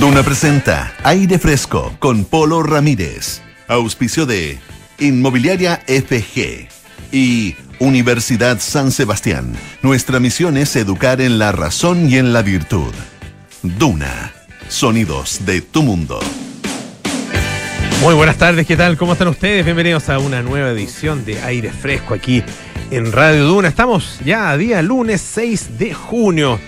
Duna presenta Aire Fresco con Polo Ramírez. Auspicio de Inmobiliaria FG y Universidad San Sebastián. Nuestra misión es educar en la razón y en la virtud. Duna. Sonidos de tu mundo. Muy buenas tardes, ¿qué tal? ¿Cómo están ustedes? Bienvenidos a una nueva edición de Aire Fresco aquí en Radio Duna. Estamos ya a día lunes 6 de junio.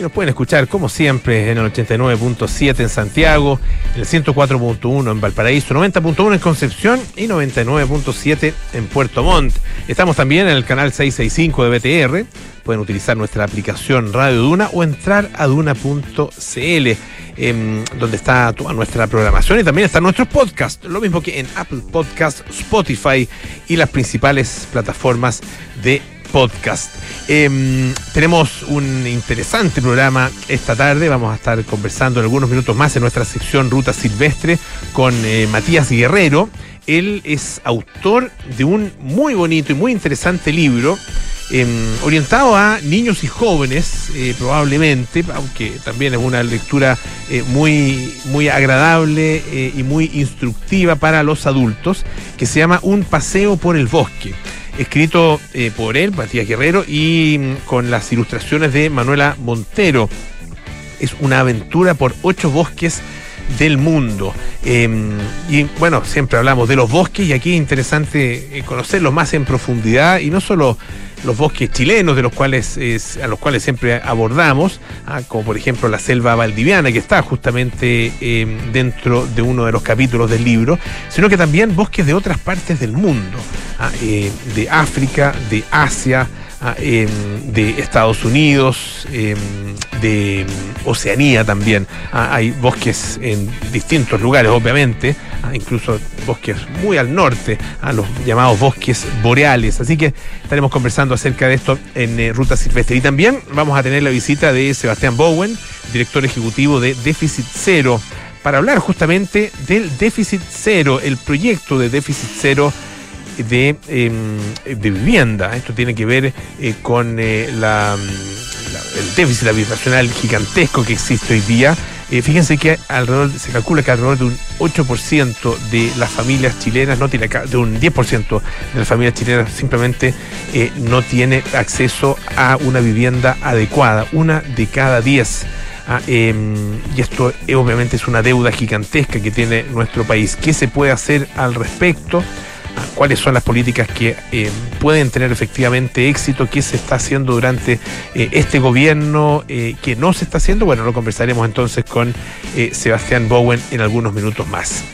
Y nos pueden escuchar, como siempre, en el 89.7 en Santiago, el 104.1 en Valparaíso, 90.1 en Concepción y 99.7 en Puerto Montt. Estamos también en el canal 665 de BTR. Pueden utilizar nuestra aplicación Radio Duna o entrar a duna.cl, em, donde está toda nuestra programación y también están nuestros podcasts, lo mismo que en Apple Podcasts, Spotify y las principales plataformas de podcast. Em, tenemos un interesante programa esta tarde. Vamos a estar conversando en algunos minutos más en nuestra sección Ruta Silvestre con eh, Matías Guerrero. Él es autor de un muy bonito y muy interesante libro. em, orientado a niños y jóvenes, eh, probablemente, aunque también es una lectura eh, muy, muy agradable eh, y muy instructiva para los adultos, que se llama Un paseo por el bosque escrito por él, Matías Guerrero, y mm, con las ilustraciones de Manuela Montero. Es una aventura por ocho bosques del mundo. Eh, y bueno, siempre hablamos de los bosques y aquí es interesante eh, conocerlos más en profundidad y no solo los bosques chilenos de los cuales es- a los cuales siempre abordamos, ah, como por ejemplo la selva valdiviana que está justamente eh, dentro de uno de los capítulos del libro, sino que también bosques de otras partes del mundo, ah, eh, de África, de Asia, ah, em, de Estados Unidos, em, de em, Oceanía también. Ah, hay bosques en distintos lugares, obviamente, ah, incluso bosques muy al norte, a los llamados bosques boreales. Así que estaremos conversando acerca de esto en eh, Ruta Silvestre. Y también vamos a tener la visita de Sebastián Bowen, director ejecutivo de Déficit Cero, para hablar justamente del déficit cero, el proyecto de déficit cero de, eh, de vivienda. Esto tiene que ver eh, con eh, la, el déficit habitacional gigantesco que existe hoy día. Eh, fíjense que alrededor, se calcula que alrededor de un 8% de las familias chilenas no tiene de un 10% de las familias chilenas simplemente no tiene acceso a una vivienda adecuada, una de cada 10. Ah, eh, y esto obviamente es una deuda gigantesca que tiene nuestro país. ¿Qué se puede hacer al respecto? ¿Cuáles son las políticas que eh, pueden tener efectivamente éxito? ¿Qué se está haciendo durante eh, este gobierno? Eh, ¿Qué no se está haciendo? Bueno, lo conversaremos entonces con Sebastián Bowen en algunos minutos más.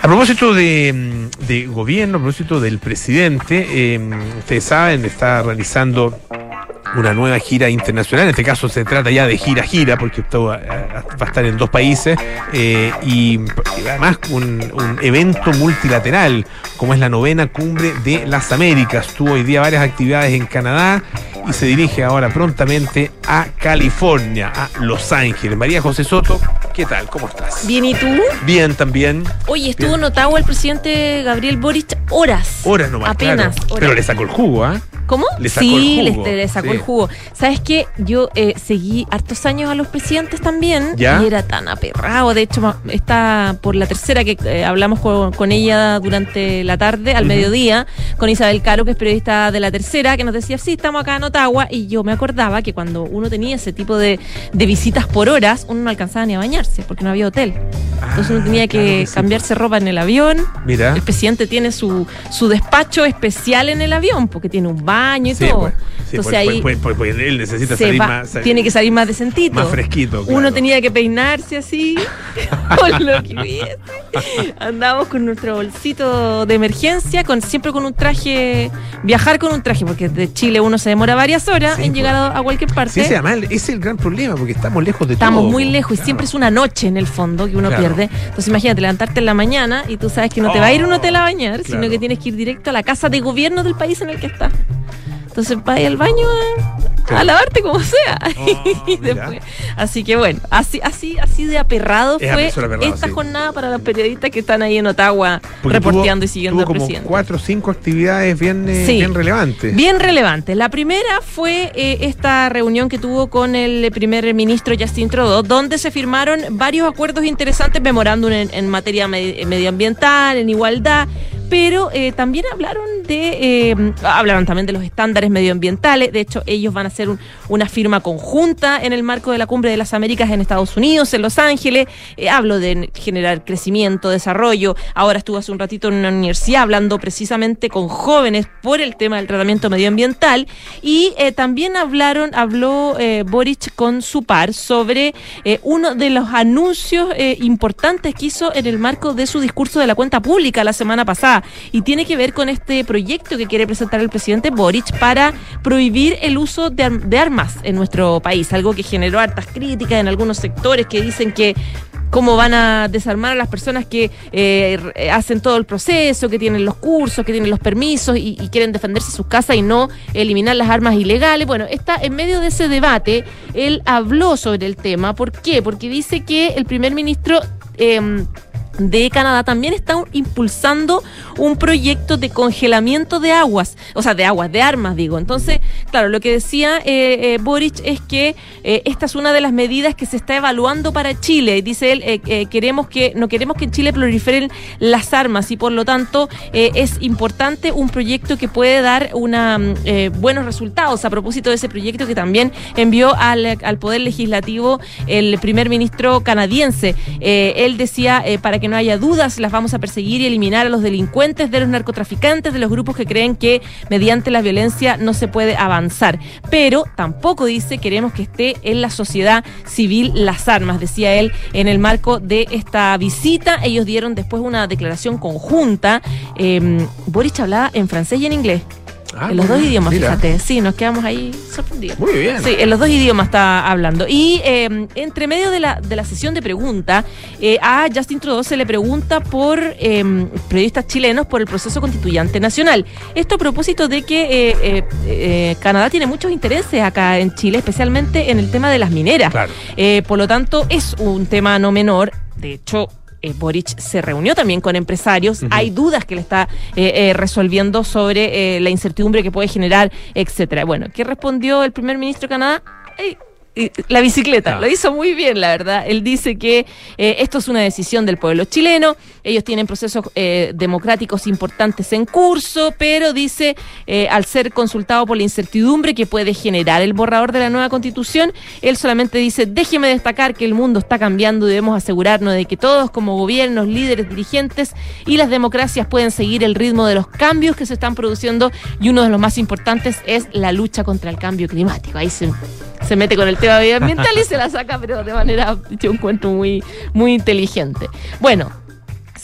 A propósito de, mm, de gobierno, a propósito del presidente, ustedes saben, está realizando una nueva gira internacional. En este caso se trata ya de gira gira, porque esto va, va a estar en dos países eh, y, y además un, un evento multilateral, como es la novena cumbre de las Américas. Tuvo hoy día varias actividades en Canadá y se dirige ahora prontamente a California, a Los Ángeles. María José Soto, ¿qué tal? ¿Cómo estás? Bien, ¿y tú? Bien también. Oye, estuvo en Ottawa el presidente Gabriel Boric horas. Horas nomás. Apenas. claro. horas. Pero le sacó el jugo, ¿ah? ¿Cómo? le sacó sí, el le- jugo, le, sacó sí. el jugo. ¿Sabes qué? Yo eh, seguí hartos años a los presidentes también. ¿Ya? Y era tan aperrado. De hecho, está por la tercera que eh, hablamos con, con ella durante la tarde, al mediodía, con Isabel Caro, que es periodista de la tercera, que nos decía, sí, estamos acá en Ottawa. Y yo me acordaba que cuando uno tenía ese tipo de, de visitas por horas, uno no alcanzaba ni a bañarse, porque no había hotel. Entonces uno Ah, tenía claro que sí, cambiarse ropa en el avión. pues. Mira. El presidente tiene su, su despacho especial en el avión, porque tiene un baño y Sí, todo. pues, sí, Entonces pues, ahí pues, pues, él necesita salir va- más, salir tiene que salir más decentito. más fresquito. Uno tenía que peinarse así, con lo que hubiese. Andábamos con nuestro bolsito de emergencia, con siempre con un traje, viajar con un traje, porque de Chile uno se demora varias horas Sí, en llegar a, a cualquier parte. Sí, sí, además ese es el gran problema, porque estamos lejos de Estamos todo. muy po. lejos y siempre es una noche en el fondo que uno Claro. pierde. Entonces imagínate levantarte en la mañana y tú sabes que no te va a ir a un hotel a bañar, sino que tienes que ir directo a la casa de gobierno del país en el que estás. Entonces vas al baño a lavarte como sea. Oh, después- así que bueno, así, así, así de aperrado Es fue aperrado, esta sí. jornada para los periodistas que están ahí en Ottawa Porque reporteando tuvo- y siguiendo tuvo al como presidente. cuatro o cinco actividades bien, eh, Sí. bien relevantes. Bien relevante. La primera fue eh, esta reunión que tuvo con el primer ministro Justin Trudeau, donde se firmaron varios acuerdos interesantes, memorándum en, en materia me- medioambiental, en igualdad, pero eh, también hablaron de, eh, hablaron también de los estándares medioambientales. De hecho, ellos van a hacer un- una firma conjunta en el marco de la Cumbre de las Américas en Estados Unidos, en Los Ángeles. Eh, hablo de generar crecimiento, desarrollo. Ahora estuve hace un ratito en una universidad hablando precisamente con jóvenes por el tema del tratamiento medioambiental. Y también hablaron, habló Boric con su par sobre uno de los anuncios importantes que hizo en el marco de su discurso de la cuenta pública la semana pasada. Y tiene que ver con este proyecto que quiere presentar el presidente Boric para prohibir el uso de, ar- de armas en nuestro país. Algo que generó hartas críticas en algunos sectores que dicen que cómo van a desarmar a las personas que eh, r- hacen todo el proceso, que tienen los cursos, que tienen los permisos y, quieren defenderse sus casas y no eliminar las armas ilegales. Bueno, está en medio de ese debate, él habló sobre el tema. ¿Por qué? Porque dice que el primer ministro... em, de Canadá también está impulsando un proyecto de congelamiento de aguas, o sea, de aguas, de armas, digo. Entonces, claro, lo que decía eh, eh, Boric es que eh, esta es una de las medidas que se está evaluando para Chile. Dice él, eh, queremos que no queremos que en Chile proliferen las armas y por lo tanto es importante un proyecto que puede dar mm, buenos resultados. A propósito de ese proyecto que también envió al, al Poder Legislativo el primer ministro canadiense. Él decía, para que no haya dudas, las vamos a perseguir y eliminar a los delincuentes, de los narcotraficantes, de los grupos que creen que mediante la violencia no se puede avanzar. Pero tampoco dice queremos que esté en la sociedad civil las armas, decía él en el marco de esta visita. Ellos dieron después una declaración conjunta. Eh, Boric hablaba en francés y en inglés. Ah, en los dos idiomas, mira. fíjate. Sí, nos quedamos ahí sorprendidos. Muy bien. Sí, en los dos idiomas está hablando. Y eh, entre medio de la, de la sesión de preguntas, eh, a Justin Trudeau se le pregunta por eh, periodistas chilenos por el proceso constituyente nacional. Esto a propósito de que eh, eh, Canadá tiene muchos intereses acá en Chile, especialmente en el tema de las mineras. Claro. Por lo tanto, es un tema no menor. De hecho, eh, Boric se reunió también con empresarios. Hay dudas que le está eh, eh, resolviendo sobre eh, la incertidumbre que puede generar, etcétera. Bueno, ¿qué respondió el primer ministro de Canadá? La bicicleta, Ah. lo hizo muy bien, la verdad. Él dice que eh, esto es una decisión del pueblo chileno, ellos tienen procesos eh, democráticos importantes en curso, pero dice, eh, al ser consultado por la incertidumbre que puede generar el borrador de la nueva constitución, él solamente dice, déjeme destacar que el mundo está cambiando y debemos asegurarnos de que todos como gobiernos, líderes, dirigentes y las democracias pueden seguir el ritmo de los cambios que se están produciendo y uno de los más importantes es la lucha contra el cambio climático. Ahí se se mete con el tema medioambiental y se la saca, pero de manera, yo encuentro muy, muy inteligente. Bueno,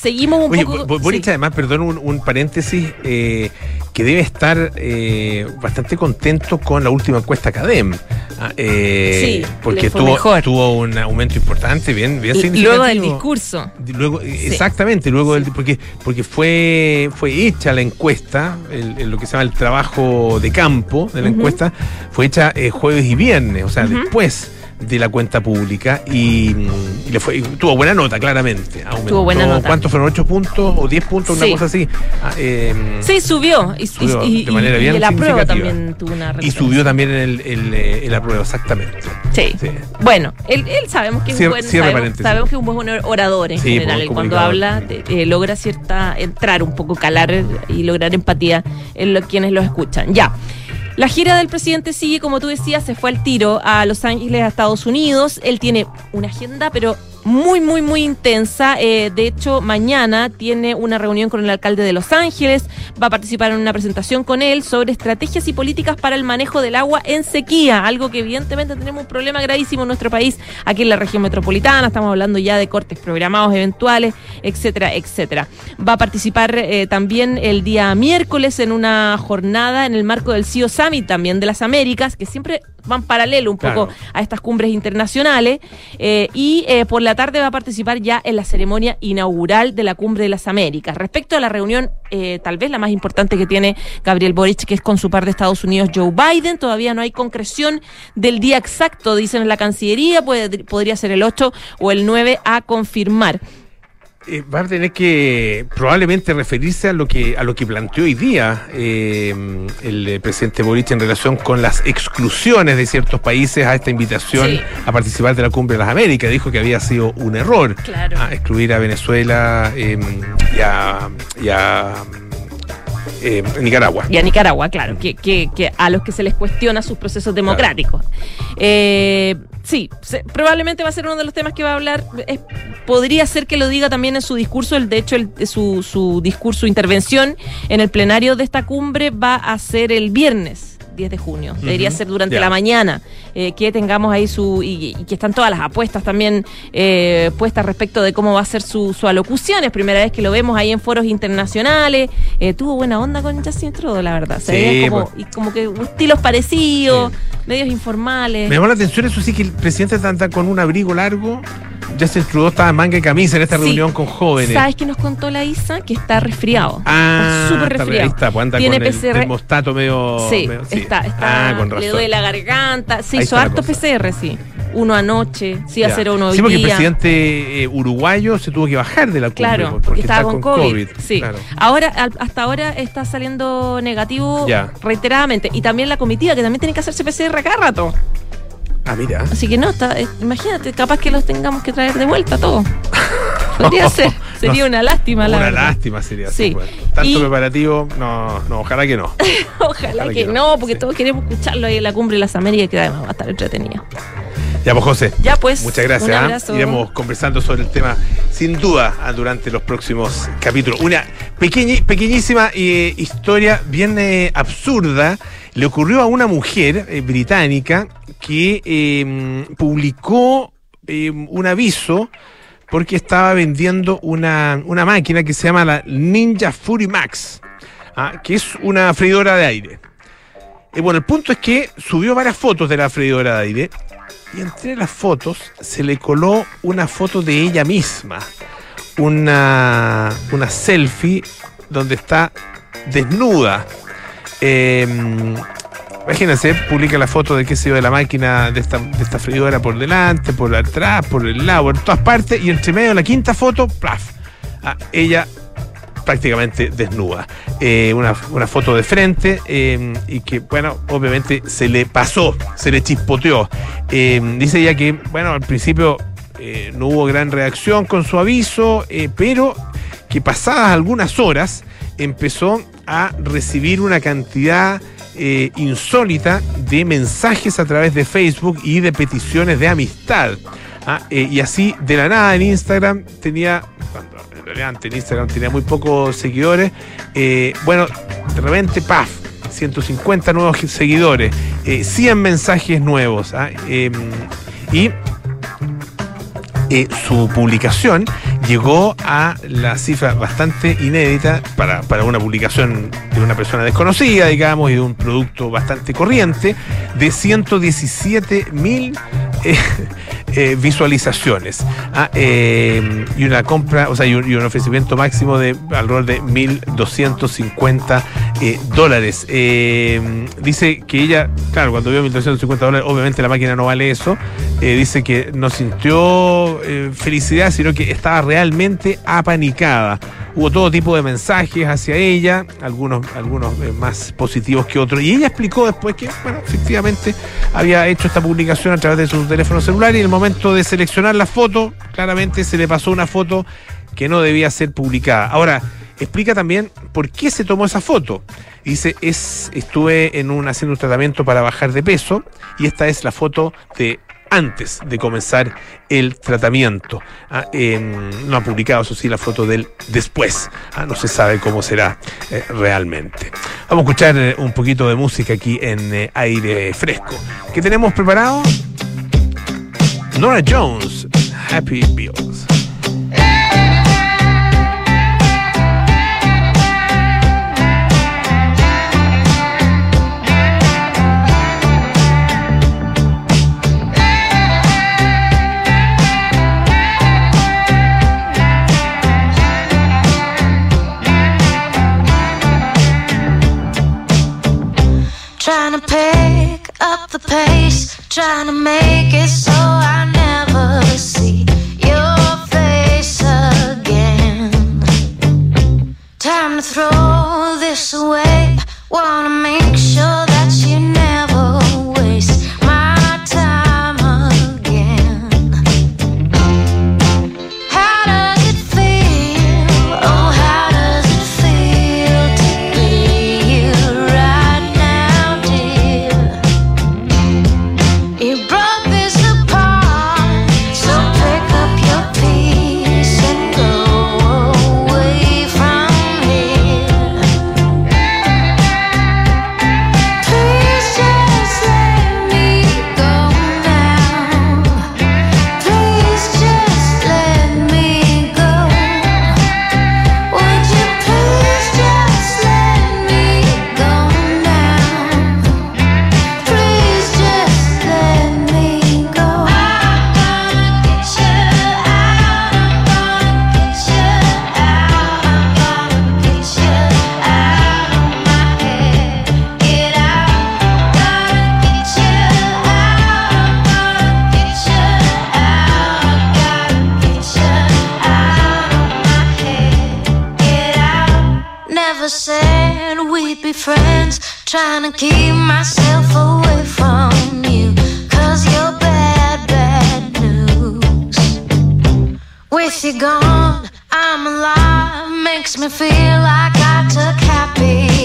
seguimos un Oye, poco. Bo- Boric, sí. además, perdón, un, un paréntesis, eh, que debe estar eh, bastante contento con la última encuesta CADEM. Ah, eh, Sí, porque tuvo, mejor. tuvo un aumento importante, bien, bien significativo. Luego del discurso. Luego, eh, exactamente, luego del, porque, porque fue, fue hecha la encuesta, el- el- lo que se llama el trabajo de campo de la encuesta, fue hecha eh, jueves y viernes, o sea, después de la cuenta pública y, mm, y le fue, y tuvo buena nota, claramente. Aumentó, Tuvo buena nota. ¿Cuántos fueron? ¿8 puntos o 10 puntos? Una Sí. cosa así. Ah, eh, Sí, subió. Y, Subió y- de manera bien la prueba también tuvo una y subió también el, el, eh, el apruebo, exactamente. Sí. Sí. Bueno, él, él sabemos que es Cier- un buen, sabemos, que es un buen orador en Sí, general. cuando habla de- eh, logra cierta entrar un poco, calar y lograr empatía en lo, quienes lo escuchan. Ya. La gira del presidente sigue, como tú decías, se fue al tiro a Los Ángeles, a Estados Unidos. Él tiene una agenda, pero muy, muy, muy intensa. Eh, de hecho, mañana tiene una reunión con el alcalde de Los Ángeles. Va a participar en una presentación con él sobre estrategias y políticas para el manejo del agua en sequía. Algo que evidentemente tenemos un problema gravísimo en nuestro país, aquí en la región metropolitana. Estamos hablando ya de cortes programados eventuales, etcétera, etcétera. Va a participar eh, también el día miércoles en una jornada en el marco del CIO Summit también de las Américas, que siempre van paralelo un poco Claro. a estas cumbres internacionales. eh, y eh, por la tarde va a participar ya en la ceremonia inaugural de la Cumbre de las Américas. Respecto a la reunión, eh, tal vez la más importante que tiene Gabriel Boric, que es con su par de Estados Unidos, Joe Biden, todavía no hay concreción del día exacto, dicen en la Cancillería, puede- podría ser el 8 o el 9 a confirmar. Eh, va a tener que probablemente referirse a lo que a lo que planteó hoy día eh, el eh, presidente Boric en relación con las exclusiones de ciertos países a esta invitación Sí. a participar de la Cumbre de las Américas. Dijo que había sido un error Claro. a excluir a Venezuela eh, y a, y a, eh, Nicaragua. Y a Nicaragua, claro, que, que- que a los que se les cuestiona sus procesos democráticos. Eh, sí, se- probablemente va a ser uno de los temas que va a hablar. Es- podría ser que lo diga también en su discurso. El, de hecho, el- su, su discurso, intervención en el plenario de esta cumbre va a ser el viernes. 10 de junio. Debería ser durante la mañana. eh, que tengamos ahí su. Y, y que están todas las apuestas también eh, puestas respecto de cómo va a ser su, su alocución. Es primera vez que lo vemos ahí en foros internacionales. Eh, tuvo buena onda con Justin Trudeau, la verdad. Se Sí, veía como, pues. y como que estilos parecidos, medios informales. Me llamó la atención, eso sí, que el presidente anda con un abrigo largo. Justin Trudeau estaba en manga y camisa en esta Sí. reunión con jóvenes. ¿Sabes qué nos contó la Isa? Que está resfriado. Ah, Está súper resfriado. ahí está, pues anda Tiene con el PCR. termostato medio... Sí, medio- está, está Ah, con razón. le duele la garganta. Se Ahí hizo harto. PCR, sí. Uno anoche, sí, Ya. hacer uno hoy Sí, porque el presidente eh, uruguayo se tuvo que bajar de la cumbre Claro, porque, porque estaba con COVID. Sí. claro. Ahora, al- hasta ahora está saliendo negativo Ya. reiteradamente. Y también la comitiva, que también tiene que hacerse PCR cada rato. Ah, mira. Así que no, está, eh, imagínate, capaz que los tengamos que traer de vuelta todos. Podría ser. Sería No, una lástima, la Una verdad. lástima sería Sí. Tanto Y- preparativo, no, no, ojalá que no. Ojalá Ojalá que que no. no, porque Sí. todos queremos escucharlo ahí en la cumbre de las Américas, que además va a estar entretenido. Ya, pues José. Ya pues. Muchas gracias. Abrazo. Iremos conversando sobre el tema sin duda ah, durante los próximos capítulos. Una pequeñi- pequeñísima eh, historia bien eh, absurda le ocurrió a una mujer eh, británica que eh, publicó eh, un aviso porque estaba vendiendo una, una máquina que se llama la Ninja Fury Max, ah, que es una freidora de aire. Eh, bueno, el punto es que subió varias fotos de la freidora de aire y entre las fotos se le coló una foto de ella misma. Una, una selfie donde está desnuda. Eh, imagínense, publica la foto de qué se de la máquina de esta, de freidora por delante, por atrás, por el lado, por todas partes. Y entre medio de la quinta foto, plaf. ah, ella prácticamente desnuda. Eh, una, una foto de frente eh, y que, bueno, obviamente se le pasó, se le chispoteó. Eh, dice ella que, bueno, al principio eh, no hubo gran reacción con su aviso, eh, pero que pasadas algunas horas empezó a recibir una cantidad eh, insólita de mensajes a través de Facebook y de peticiones de amistad. Ah, eh, y así, de la nada en Instagram tenía, cuando en realidad en Instagram tenía muy pocos seguidores, eh, bueno, de repente, paf, 150 nuevos seguidores, eh, 100 mensajes nuevos. ah, eh, y su publicación llegó a la cifra bastante inédita para, para una publicación de una persona desconocida, digamos, y de un producto bastante corriente, de 117 mil eh, eh, visualizaciones. Ah, eh, y una compra, o sea, y un, ofrecimiento máximo de alrededor de 1.250 eh, dólares. Eh, dice que ella, claro, cuando vio 1.250 dólares, obviamente la máquina no vale eso. Eh, dice que no sintió eh, felicidad, sino que estaba realmente apanicada. Hubo todo tipo de mensajes hacia ella, algunos, algunos más positivos que otros. Y ella explicó después que, bueno, efectivamente había hecho esta publicación a través de su teléfono celular y en el momento de seleccionar la foto, claramente se le pasó una foto que no debía ser publicada. Ahora, explica también por qué se tomó esa foto. Dice, es, estuve en un, haciendo un tratamiento para bajar de peso y esta es la foto de antes de comenzar el tratamiento. Ah, eh, no ha publicado, eso sí, la foto del después. Ah, no se sabe cómo será eh, realmente. Vamos a escuchar eh, un poquito de música aquí en eh, aire fresco. ¿Qué tenemos preparado? Nora Jones, Happy Bills. Said we'd be friends. Trying to keep myself away from you. Cause you're bad, bad news. With you gone, I'm alive. Makes me feel like I took happy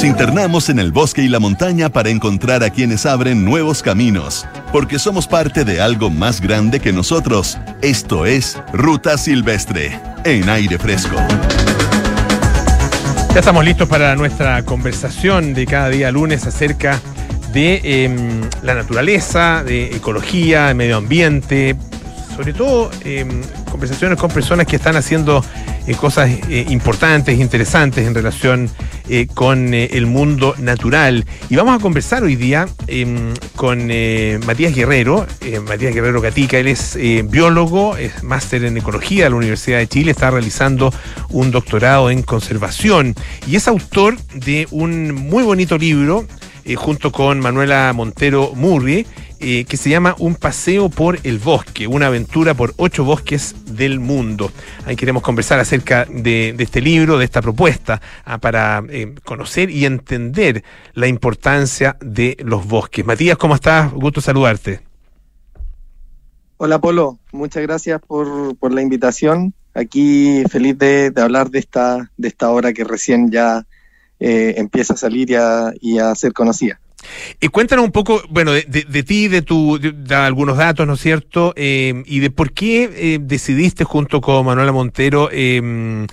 Nos internamos en el bosque y la montaña para encontrar a quienes abren nuevos caminos, porque somos parte de algo más grande que nosotros. Esto es Ruta Silvestre, en aire fresco. Ya estamos listos para nuestra conversación de cada día lunes acerca de em, la naturaleza, de ecología, de medio ambiente, sobre todo em, conversaciones con personas que están haciendo eh, cosas eh, importantes, interesantes en relación eh, con el mundo natural. Y vamos a conversar hoy día em, con Matías Guerrero, Matías Guerrero Gatica, él es biólogo, es máster en ecología de la Universidad de Chile, está realizando un doctorado en conservación. Y es autor de un muy bonito libro eh, junto con Manuela Montero Murri, eh, que se llama Un paseo por el bosque, una aventura por ocho bosques del mundo. Ahí queremos conversar acerca de, este libro, de esta propuesta, ah, para eh, conocer y entender la importancia de los bosques. Matías, ¿cómo estás? Gusto saludarte. Hola Polo, muchas gracias por, la invitación. Aquí feliz de, de hablar de esta, de esta obra que recién ya eh, empieza a salir y a, y a ser conocida. Y cuéntanos un poco, bueno, de, de- ti, de tu, de, algunos datos, ¿no es cierto? Eh, y de por qué eh, decidiste junto con Manuela Montero eh,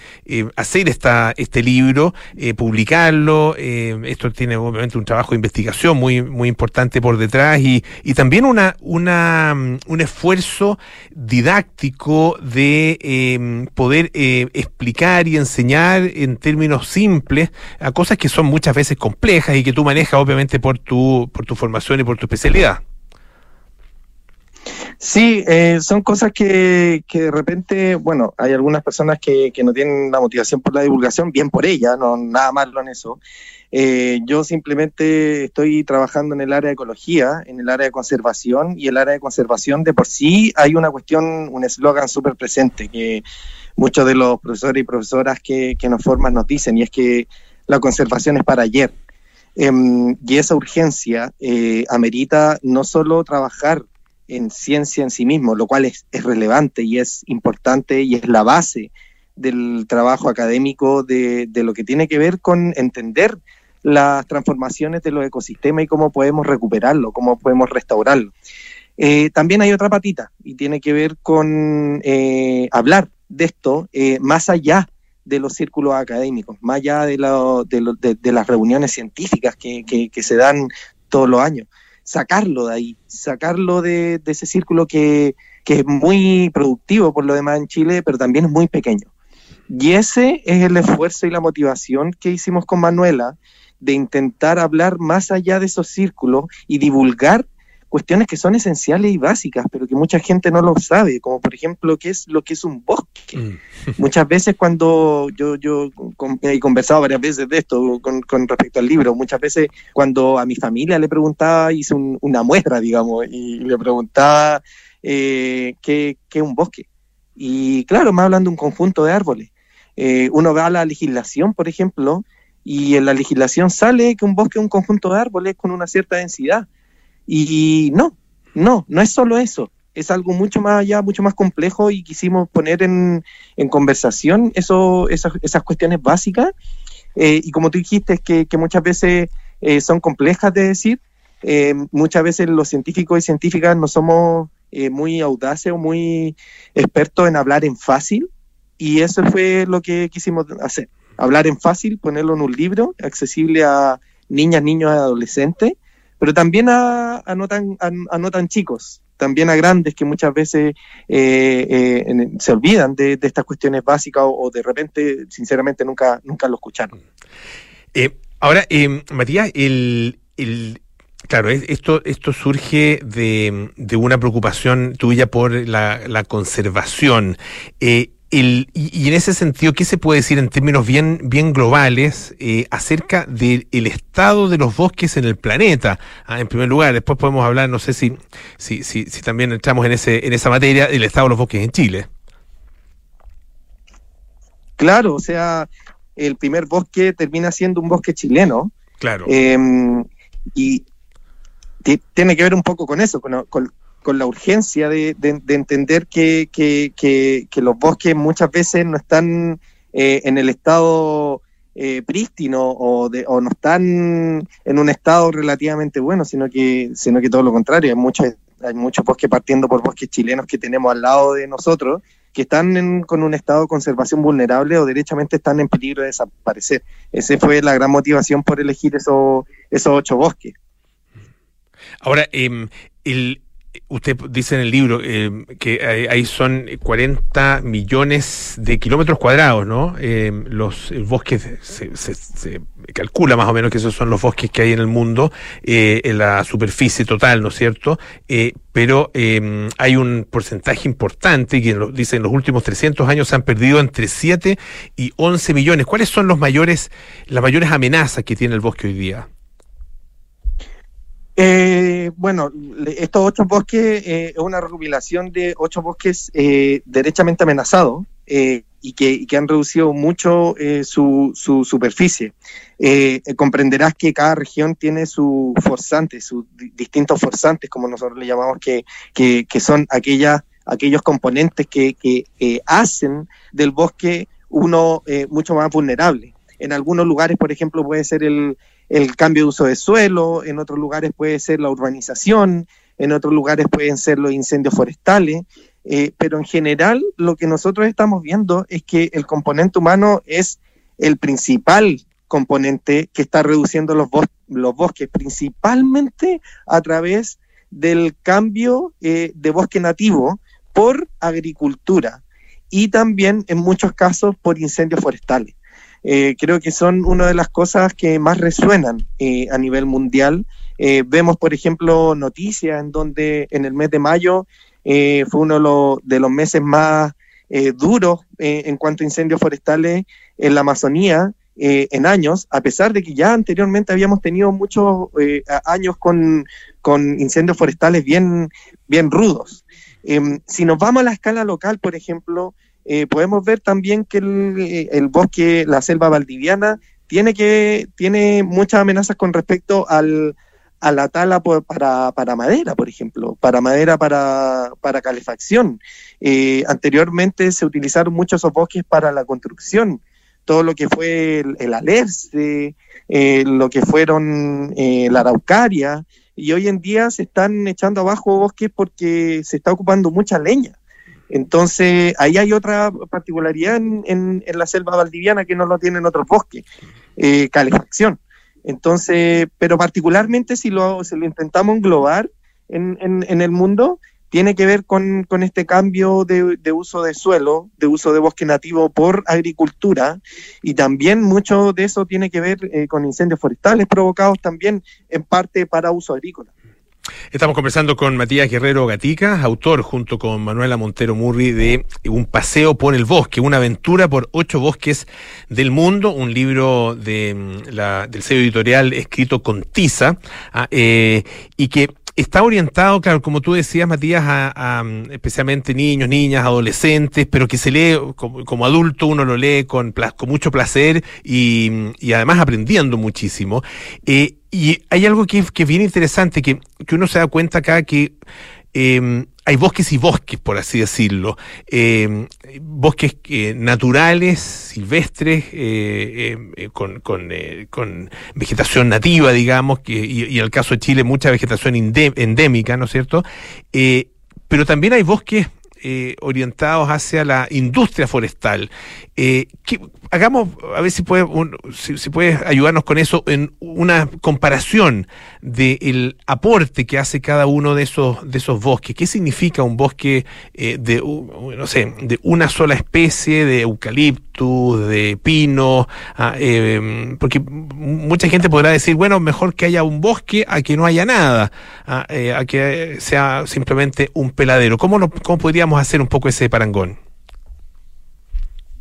hacer esta, este libro, eh, publicarlo. esto tiene obviamente un trabajo de investigación muy, muy importante por detrás y, y también una, una, un esfuerzo didáctico de poder eh, explicar y enseñar en términos simples a cosas que son muchas veces complejas y que tú manejas obviamente por tu, por tu formación y por tu especialidad. Sí, eh, son cosas que, que de repente, bueno, hay algunas personas que, que no tienen la motivación por la divulgación, bien por ella, no nada malo en eso. Eh, yo simplemente estoy trabajando en el área de ecología, en el área de conservación, y el área de conservación de por sí hay una cuestión, un eslogan súper presente que muchos de los profesores y profesoras que, que nos forman nos dicen, y es que la conservación es para ayer. Em, y esa urgencia eh, amerita no solo trabajar en ciencia en sí mismo, lo cual es, es relevante y es importante y es la base del trabajo académico de, de lo que tiene que ver con entender las transformaciones de los ecosistemas y cómo podemos recuperarlo, cómo podemos restaurarlo. Eh, también hay otra patita y tiene que ver con eh, hablar de esto eh, más allá de los círculos académicos, más allá de, de, las reuniones científicas que, se dan todos los años. Sacarlo de ahí, sacarlo de, de ese círculo que, que es muy productivo por lo demás en Chile, pero también es muy pequeño. Y ese es el esfuerzo y la motivación que hicimos con Manuela de intentar hablar más allá de esos círculos y divulgar cuestiones que son esenciales y básicas, pero que mucha gente no lo sabe, como por ejemplo qué es lo que es un bosque. Mm. Muchas veces cuando yo, yo con- he conversado varias veces de esto con, con respecto al libro, muchas veces cuando a mi familia le preguntaba, hice un- una muestra, digamos, y le preguntaba eh, qué qué es un bosque. Y claro, me hablan de un conjunto de árboles. Eh, uno va a la legislación, por ejemplo, y en la legislación sale que un bosque es un conjunto de árboles con una cierta densidad. Y no, no, no es solo eso. Es algo mucho más allá, mucho más complejo y quisimos poner en, en conversación eso, esas, esas cuestiones básicas. Eh, y como tú dijiste, que, que muchas veces eh, son complejas de decir, eh, muchas veces los científicos y científicas no somos eh, muy audaces o muy expertos en hablar en fácil. Y eso fue lo que quisimos hacer. Hablar en fácil, ponerlo en un libro accesible a niñas, niños adolescentes, pero también a, a chicos, también a grandes que muchas veces eh, eh, se olvidan de, estas cuestiones básicas o, de repente, sinceramente, nunca, nunca lo escucharon. Eh, ahora, Matías, el, el- claro, es- esto, esto surge de, de una preocupación tuya por la, la conservación. El- y, y en ese sentido, ¿qué se puede decir en términos bien, bien globales eh, acerca del el estado de los bosques en el planeta? Ah, en primer lugar, después podemos hablar, no sé si, si, si, si también entramos en, ese, en esa materia, del estado de los bosques en Chile. Claro, o sea, el primer bosque termina siendo un bosque chileno, Claro. Eh, y ti- tiene que ver un poco con eso, con, con- con la urgencia de, de- de entender que los bosques muchas veces no están eh, en el estado eh, prístino o, de- o no están en un estado relativamente bueno, sino que, sino que todo lo contrario. Hay muchos, hay muchos bosques partiendo por bosques chilenos que tenemos al lado de nosotros que están en- con un estado de conservación vulnerable o derechamente están en peligro de desaparecer. Esa fue la gran motivación por elegir esos, esos ocho bosques. Ahora, em, el, usted dice en el libro em, que ahí son 40 millones de kilómetros cuadrados, ¿no? Em, los el bosque se, se- calcula más o menos que esos son los bosques que hay en el mundo, eh, en la superficie total, ¿no es cierto? Eh, pero hay un porcentaje importante que dice en los últimos 300 años se han perdido entre 7 y 11 millones. ¿Cuáles son los mayores, las mayores amenazas que tiene el bosque hoy día? Eh, bueno, estos ocho bosques eh, es una recopilación de ocho bosques eh, derechamente amenazados eh, y, que, que han reducido mucho eh, su, su superficie. Eh, comprenderás que cada región tiene sus forzantes, sus di- distintos forzantes, como nosotros le llamamos, que, que, que son aquellas, aquellos componentes que, que hacen del bosque uno mucho más vulnerable. En algunos lugares, por ejemplo, puede ser el, el cambio de uso de suelo, en otros lugares puede ser la urbanización, en otros lugares pueden ser los incendios forestales, eh, pero en general lo que nosotros estamos viendo es que el componente humano es el principal componente que está reduciendo los, bos- los bosques, principalmente a través del cambio eh, de bosque nativo por agricultura y también en muchos casos por incendios forestales eh, creo que son una de las cosas que más resuenan eh, a nivel mundial Eh, vemos, por ejemplo, noticias en donde en el mes de mayo eh, fue uno de los, meses más duros en cuanto a incendios forestales en la Amazonía en años, a pesar de que ya anteriormente habíamos tenido muchos años con, con incendios forestales bien, bien rudos. Em, si nos vamos a la escala local, por ejemplo, eh, podemos ver también que el, bosque, la selva valdiviana, tiene, que, tiene muchas amenazas con respecto al, a la tala para, para madera, por ejemplo, para madera para, para calefacción. Eh, anteriormente se utilizaron muchos esos bosques para la construcción, todo lo que fue el, el alerce, eh, lo que fueron eh, la araucaria, y hoy en día se están echando abajo bosques porque se está ocupando mucha leña. Entonces, ahí hay otra particularidad en, en- la selva valdiviana que no lo tienen otros bosques, eh, calefacción. Entonces, pero particularmente si lo, intentamos englobar en, en- el mundo, tiene que ver con, con este cambio de, de uso de suelo, de uso de bosque nativo por agricultura, y también mucho de eso tiene que ver eh, con incendios forestales provocados también en parte para uso agrícola. Estamos conversando con Matías Guerrero Gatica, autor junto con Manuela Montero Murri de Un paseo por el bosque, una aventura por ocho bosques del mundo, un libro mm, del sello editorial escrito con tiza ah, eh, y que está orientado, claro, como tú decías, Matías, a, mm, especialmente niños, niñas, adolescentes, pero que se lee como, adulto, uno lo lee con, mucho placer y, mm, y además aprendiendo muchísimo. Eh, y hay algo que, que es bien interesante, que, que uno se da cuenta acá que eh, hay bosques y bosques, por así decirlo. Eh, bosques eh, naturales, silvestres, eh, eh, eh, con, con, eh, con vegetación nativa, digamos, que, y, y en el caso de Chile, mucha vegetación endémica, ¿no es cierto? Eh, pero también hay bosques eh, orientados hacia la industria forestal. Eh, ¿qué- hagamos, a ver si puedes si, puedes ayudarnos con eso en una comparación del aporte que hace cada uno de esos de esos bosques. ¿Qué significa un bosque eh, de no sé de una sola especie de eucaliptus, de pino? ah, eh, porque mucha gente podrá decir bueno mejor que haya un bosque a que no haya nada, ah, eh, a que sea simplemente un peladero. ¿Cómo lo- cómo podríamos hacer un poco ese parangón?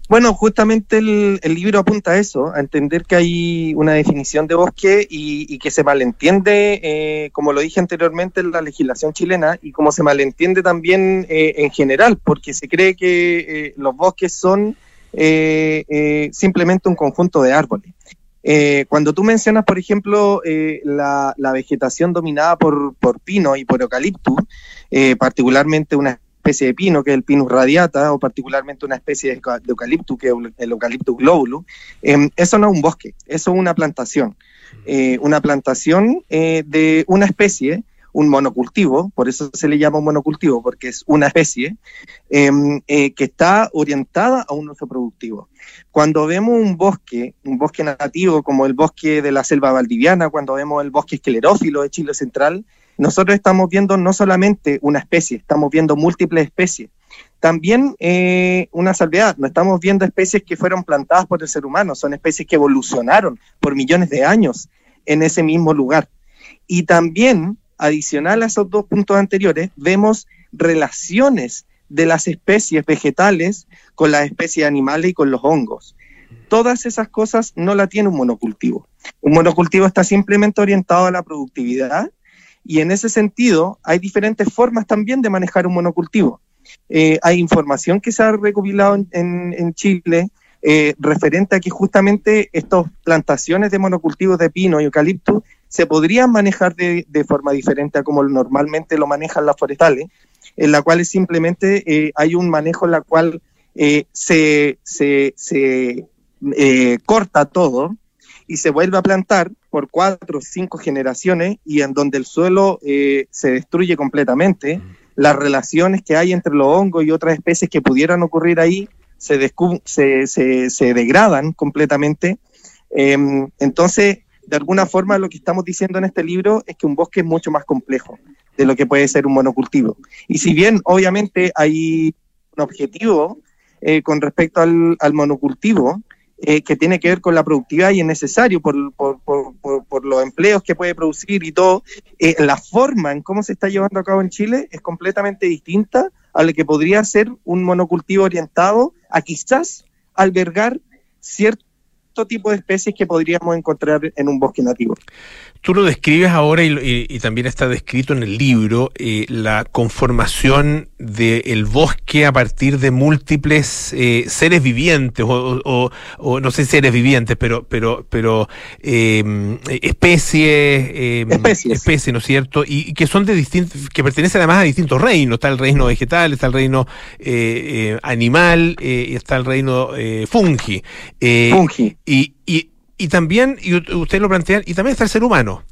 Bueno, justamente el, libro apunta a eso, a entender que hay una definición de bosque y, que se malentiende, eh, como lo dije anteriormente, en la legislación chilena y como se malentiende también eh, en general, porque se cree que eh, los bosques son simplemente un conjunto de árboles. Cuando tú mencionas, por ejemplo, la, vegetación dominada por, por pino y por eucaliptus, particularmente una especie de pino, que es el Pinus radiata, o particularmente una especie de, euca- de eucaliptus, que es el Eucaliptus globulus, eh, eso no es un bosque, eso es una plantación. Eh, una plantación eh, de una especie, un monocultivo, por eso se le llama monocultivo, porque es una especie eh, eh, que está orientada a un uso productivo. Cuando vemos un bosque, un bosque nativo como el bosque de la selva valdiviana, cuando vemos el bosque esclerófilo de Chile Central, nosotros estamos viendo no solamente una especie, estamos viendo múltiples especies. También eh, una salvedad, no estamos viendo especies que fueron plantadas por el ser humano, son especies que evolucionaron por millones de años en ese mismo lugar. Y también, adicional a esos dos puntos anteriores, vemos relaciones de las especies vegetales con las especies animales y con los hongos. Todas esas cosas no la tiene un monocultivo. Un monocultivo está simplemente orientado a la productividad y en ese sentido hay diferentes formas también de manejar un monocultivo. Eh, hay información que se ha recopilado en, en- Chile eh, referente a que justamente estas plantaciones de monocultivos de pino y eucalipto se podrían manejar de, de forma diferente a como normalmente lo manejan las forestales, en la cual simplemente eh, hay un manejo en la cual se, se, se corta todo y se vuelve a plantar por cuatro o cinco generaciones y en donde el suelo eh, se destruye completamente, las relaciones que hay entre los hongos y otras especies que pudieran ocurrir ahí se, se, se, se degradan completamente. Eh, entonces, de alguna forma, lo que estamos diciendo en este libro es que un bosque es mucho más complejo de lo que puede ser un monocultivo. Y si bien, obviamente, hay un objetivo eh, con respecto al, al monocultivo, eh, que tiene que ver con la productividad y es necesario por, por, por, por- los empleos que puede producir y todo, eh, la forma en cómo se está llevando a cabo en Chile es completamente distinta a lo que podría ser un monocultivo orientado a quizás albergar cierto tipo de especies que podríamos encontrar en un bosque nativo. Tú lo describes ahora y, y- y también está descrito en el libro eh, la conformación del bosque a partir de múltiples eh, seres vivientes o, o- o- o no sé seres vivientes, pero pero pero eh, especies eh, Especies. especies, ¿no es cierto? Y, y que son de distintos que pertenecen además a distintos reinos. Está el reino vegetal, está el reino eh, animal y está el reino fungi. Fungi. y, y, y también, y usted lo plantea, y también está el ser humano.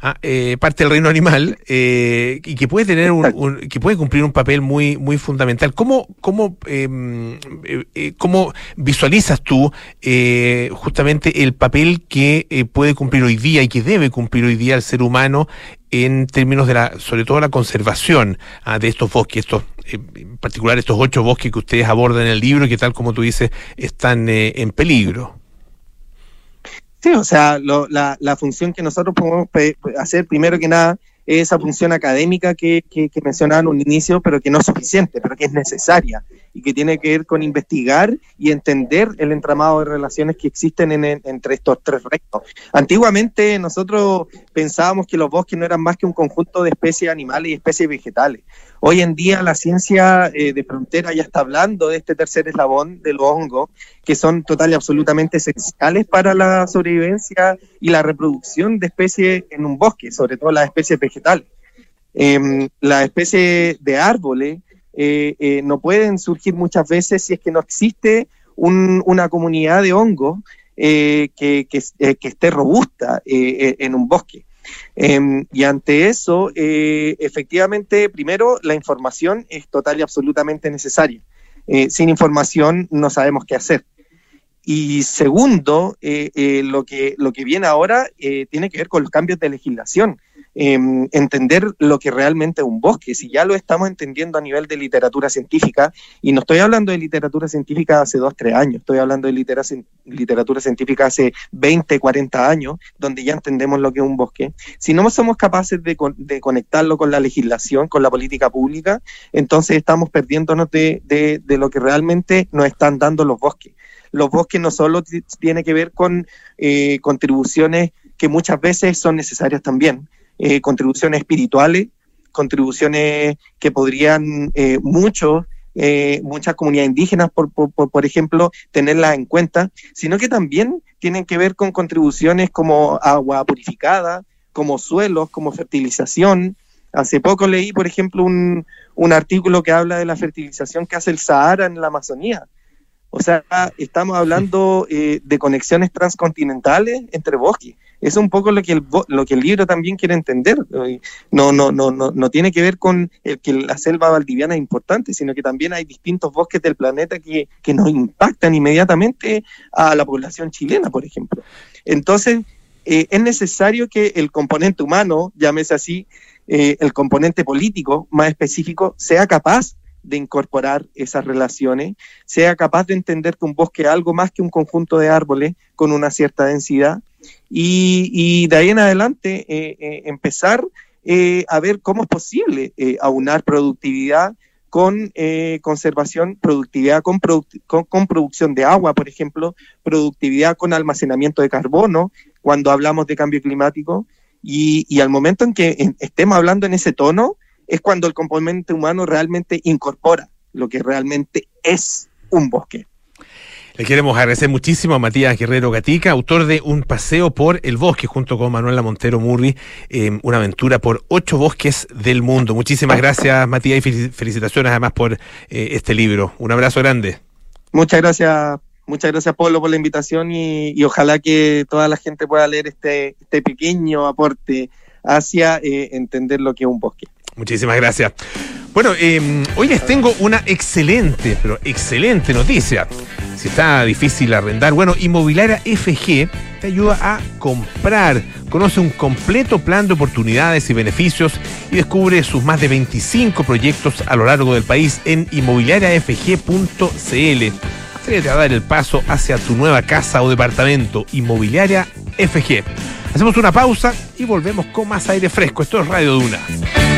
Ah, eh, parte del reino animal eh, y que puede tener un, que puede cumplir un papel muy muy fundamental. ¿Cómo cómo em, eh, eh, cómo visualizas tú eh, justamente el papel que eh, puede cumplir hoy día y que debe cumplir hoy día el ser humano en términos de la sobre todo la conservación ah, de estos bosques, estos en particular estos ocho bosques que ustedes abordan en el libro y que tal como tú dices están eh, en peligro? Sí, o sea, lo- la, la función que nosotros podemos hacer, primero que nada, es esa función académica que, que, que en un inicio, pero que no es suficiente, pero que es necesaria y que tiene que ver con investigar y entender el entramado de relaciones que existen en- en- entre estos tres reinos. Antiguamente nosotros pensábamos que los bosques no eran más que un conjunto de especies animales y especies vegetales. Hoy en día la ciencia eh, de frontera ya está hablando de este tercer eslabón de los hongos, que son total y absolutamente esenciales para la sobrevivencia y la reproducción de especies en un bosque, sobre todo las especies vegetales. Em, las especies de árboles eh, eh, no pueden surgir muchas veces si es que no existe un- una comunidad de hongos eh, que, que, eh, que esté robusta en un bosque. Em, y ante eso, efectivamente, primero, la información es total y absolutamente necesaria. Sin información no sabemos qué hacer. Y segundo, lo, que, lo que viene ahora tiene que ver con los cambios de legislación. Em, entender lo que realmente es un bosque, si ya lo estamos entendiendo a nivel de literatura científica, y no estoy hablando de literatura científica hace dos, tres años, estoy hablando de litera- literatura científica hace 20, 40 años, donde ya entendemos lo que es un bosque. Si no somos capaces de, con- de conectarlo con la legislación, con la política pública, entonces estamos perdiéndonos de, lo que realmente nos están dando los bosques. Los bosques no solo tiene que ver con eh, contribuciones que muchas veces son necesarias también, eh, contribuciones espirituales, contribuciones que podrían eh, muchos, eh, muchas comunidades indígenas, por, por, por- ejemplo, tenerlas en cuenta, sino que también tienen que ver con contribuciones como agua purificada, como suelos, como fertilización. Hace poco leí, por ejemplo, un, un artículo que habla de la fertilización que hace el Sahara en la Amazonía. O sea, estamos hablando eh, de conexiones transcontinentales entre bosques. Es un poco lo que el, lo que el libro también quiere entender. Eh, No, no, no, no, no tiene que ver con el que la selva valdiviana es importante, sino que también hay distintos bosques del planeta que, que nos impactan inmediatamente a la población chilena, por ejemplo. Entonces, eh, es necesario que el componente humano, llámese así, eh, el componente político más específico, sea capaz de incorporar esas relaciones, sea capaz de entender que un bosque es algo más que un conjunto de árboles con una cierta densidad y, y de ahí en adelante eh, eh, empezar eh, a ver cómo es posible aunar productividad con conservación, productividad con, con, producción de agua, por ejemplo, productividad con almacenamiento de carbono, cuando hablamos de cambio climático, y, y al momento en que estemos hablando en ese tono, es cuando el componente humano realmente incorpora lo que realmente es un bosque. Le queremos agradecer muchísimo a Matías Guerrero Gatica, autor de Un paseo por el bosque, junto con Manuela Montero Murri, eh, una aventura por ocho bosques del mundo. Muchísimas gracias, Matías, y fel- felicitaciones además por eh, este libro. Un abrazo grande. Muchas gracias, muchas gracias Pablo por la invitación y, y ojalá que toda la gente pueda leer este, este pequeño aporte hacia eh, entender lo que es un bosque. Muchísimas gracias. Bueno, eh, hoy les tengo una excelente, pero excelente noticia. Si está difícil arrendar, bueno, Inmobiliaria FG te ayuda a comprar. Conoce un completo plan de oportunidades y beneficios y descubre sus más de 25 proyectos a lo largo del país en inmobiliariafg.cl. Atrévete a dar el paso hacia tu nueva casa o departamento. Inmobiliaria FG. Hacemos una pausa y volvemos con más aire fresco. Esto es Radio Duna.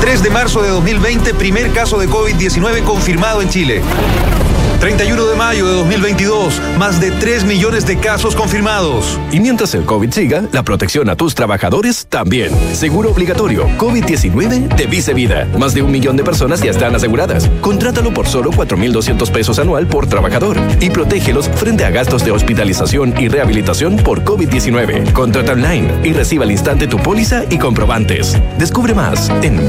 3 de marzo de 2020, primer caso de COVID-19 confirmado en Chile. 31 de mayo de 2022, más de 3 millones de casos confirmados. Y mientras el COVID siga, la protección a tus trabajadores también. Seguro obligatorio COVID-19 de Vice Vida. Más de un millón de personas ya están aseguradas. Contrátalo por solo 4.200 pesos anual por trabajador y protégelos frente a gastos de hospitalización y rehabilitación por COVID-19. Contrata online y reciba al instante tu póliza y comprobantes. Descubre más en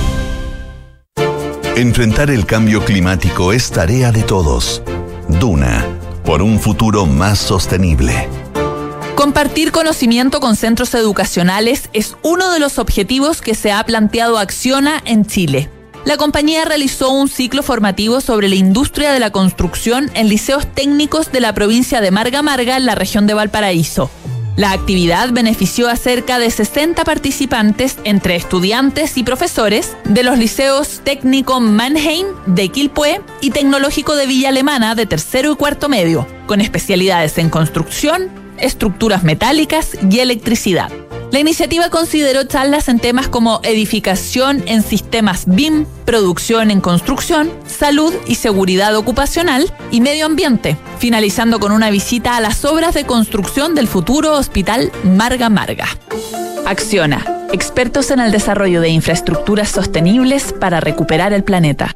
Enfrentar el cambio climático es tarea de todos. Duna, por un futuro más sostenible. Compartir conocimiento con centros educacionales es uno de los objetivos que se ha planteado Acciona en Chile. La compañía realizó un ciclo formativo sobre la industria de la construcción en liceos técnicos de la provincia de Marga Marga en la región de Valparaíso. La actividad benefició a cerca de 60 participantes entre estudiantes y profesores de los liceos técnico Mannheim de Quilpué y tecnológico de Villa Alemana de tercero y cuarto medio, con especialidades en construcción, estructuras metálicas y electricidad. La iniciativa consideró charlas en temas como edificación en sistemas BIM, producción en construcción, salud y seguridad ocupacional y medio ambiente, finalizando con una visita a las obras de construcción del futuro Hospital Marga Marga. Acciona, expertos en el desarrollo de infraestructuras sostenibles para recuperar el planeta.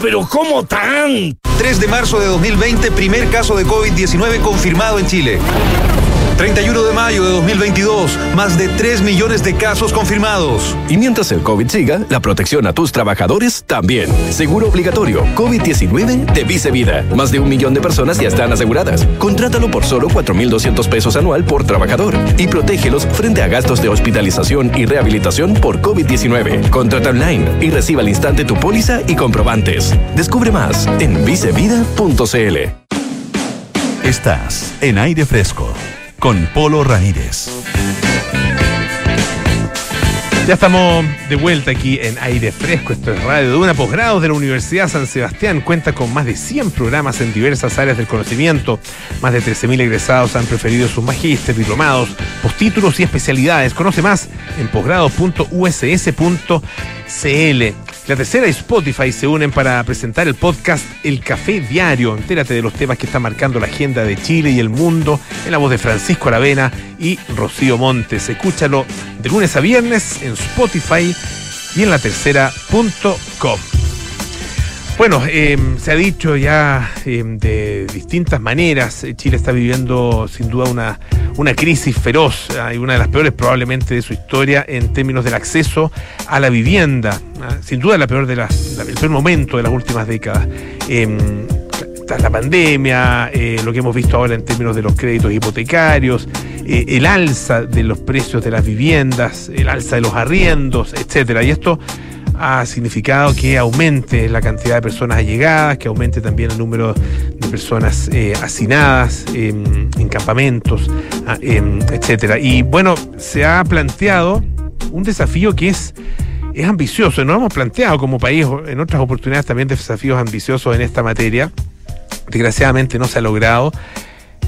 pero ¿cómo tan? 3 de marzo de 2020, primer caso de COVID-19 confirmado en Chile. 31 de mayo de 2022, más de 3 millones de casos confirmados. Y mientras el COVID siga, la protección a tus trabajadores también. Seguro obligatorio COVID-19 de Vice Vida. Más de un millón de personas ya están aseguradas. Contrátalo por solo 4.200 pesos anual por trabajador y protégelos frente a gastos de hospitalización y rehabilitación por COVID-19. Contrata online y reciba al instante tu póliza y comprobantes. Descubre más en vicevida.cl. Estás en aire fresco con Polo Ramírez. Ya estamos de vuelta aquí en Aire Fresco. Esto es Radio de una posgrado de la Universidad San Sebastián. Cuenta con más de 100 programas en diversas áreas del conocimiento. Más de 13.000 egresados han preferido sus magísteres, diplomados, postítulos y especialidades. Conoce más en posgrados.uss.cl. La tercera y Spotify se unen para presentar el podcast El Café Diario. Entérate de los temas que están marcando la agenda de Chile y el mundo en la voz de Francisco Aravena y Rocío Montes. Escúchalo de lunes a viernes en Spotify y en la tercera.com. Bueno, eh, se ha dicho ya eh, de distintas maneras, eh, Chile está viviendo sin duda una, una crisis feroz ah, y una de las peores probablemente de su historia en términos del acceso a la vivienda. ah, sin duda la peor de las, la- el peor momento de las últimas décadas. Tras la pandemia, eh, lo que hemos visto ahora en términos de los créditos hipotecarios, eh, el alza de los precios de las viviendas, el alza de los arriendos, etcétera. Y esto ha significado que aumente la cantidad de personas allegadas, que aumente también el número de personas eh, hacinadas em, en campamentos, ah, em, etcétera. Y bueno, se ha planteado un desafío que es es ambicioso. Nos hemos planteado como país en otras oportunidades también desafíos ambiciosos en esta materia. Desgraciadamente no se ha logrado,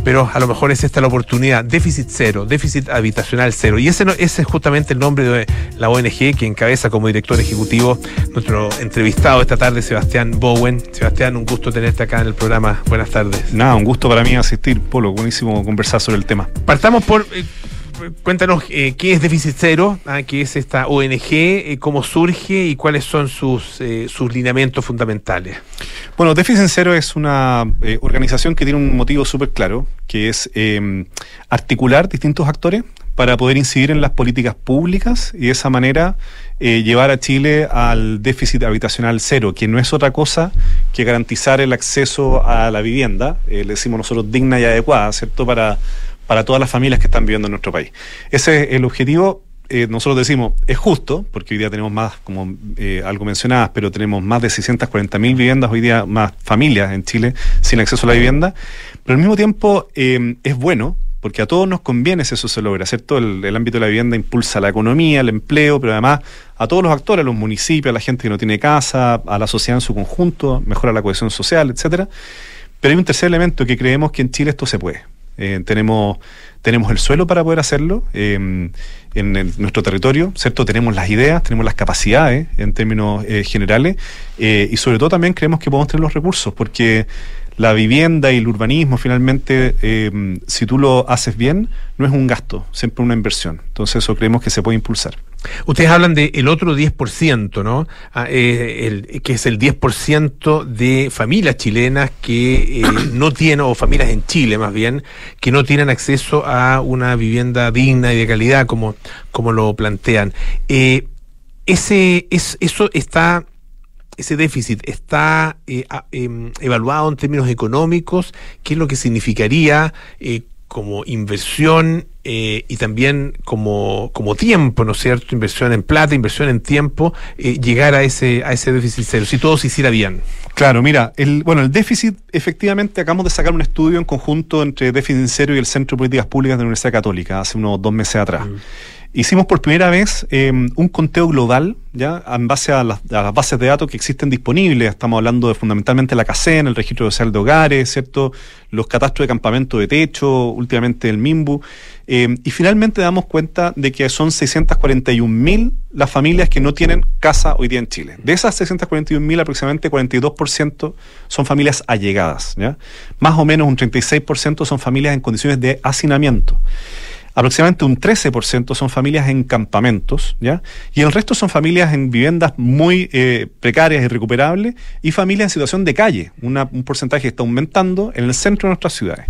pero a lo mejor es esta la oportunidad. Déficit cero, déficit habitacional cero. Y ese, no- ese es justamente el nombre de la ONG que encabeza como director ejecutivo nuestro entrevistado esta tarde, Sebastián Bowen. Sebastián, un gusto tenerte acá en el programa. Buenas tardes. Nada, un gusto para mí asistir, Polo. Buenísimo conversar sobre el tema. Partamos por. eh, cuéntanos eh, qué es Déficit Cero, ah, qué es esta ONG, eh, cómo surge y cuáles son sus, eh, sus lineamientos fundamentales. Bueno, Déficit Cero es una eh, organización que tiene un motivo súper claro, que es eh, articular distintos actores para poder incidir en las políticas públicas y de esa manera eh, llevar a Chile al déficit habitacional cero, que no es otra cosa que garantizar el acceso a la vivienda, le decimos nosotros digna y adecuada, ¿cierto? Para, para todas las familias que están viviendo en nuestro país. Ese es el objetivo. eh, nosotros decimos, es justo, porque hoy día tenemos más, como eh, algo mencionadas, pero tenemos más de 640 mil viviendas, hoy día más familias en Chile sin acceso a la vivienda, pero al mismo tiempo eh, es bueno, porque a todos nos conviene si eso se logra, ¿cierto? El, el ámbito de la vivienda impulsa la economía, el empleo, pero además a todos los actores, a los municipios, a la gente que no tiene casa, a la sociedad en su conjunto, mejora la cohesión social, etcétera. Pero hay un tercer elemento que creemos que en Chile esto se puede. Eh, tenemos, tenemos el suelo para poder hacerlo eh, en, nuestro territorio, ¿cierto? Tenemos las ideas, tenemos las capacidades en términos eh, generales eh, y sobre todo también creemos que podemos tener los recursos porque la vivienda y el urbanismo finalmente, eh, si tú lo haces bien, no es un gasto, siempre una inversión. Entonces eso creemos que se puede impulsar. Ustedes hablan del otro 10%, ¿no? Ah, eh, el- que es el 10% de familias chilenas que eh, no tienen, o familias en Chile más bien, que no tienen acceso a una vivienda digna y de calidad, como, como lo plantean. Eh, ese, es, eso está ese déficit está eh, em, evaluado en términos económicos, qué es lo que significaría eh, como inversión eh, y también como, como tiempo, ¿no es cierto? Inversión en plata, inversión en tiempo, eh, llegar a ese, a ese déficit cero, si todo se hiciera bien. Claro, mira, el, bueno, el déficit, efectivamente, acabamos de sacar un estudio en conjunto entre Déficit Cero y el Centro de Políticas Públicas de la Universidad Católica hace unos dos meses atrás. Hicimos por primera vez eh, un conteo global, ya, en base a las, bases de datos que existen disponibles. Estamos hablando de fundamentalmente la CACEN, el Registro Social de Hogares, ¿cierto? Los catastros de campamento de techo, últimamente el MIMBU. eh, y finalmente damos cuenta de que son 641 mil las familias que no tienen casa hoy día en Chile. De esas 641 mil, aproximadamente 42% son familias allegadas. Más o menos un 36% son familias en condiciones de hacinamiento aproximadamente un 13% son familias en campamentos, ¿ya? Y el resto son familias en viviendas muy eh, precarias y recuperables y familias en situación de calle, un porcentaje que está aumentando en el centro de nuestras ciudades.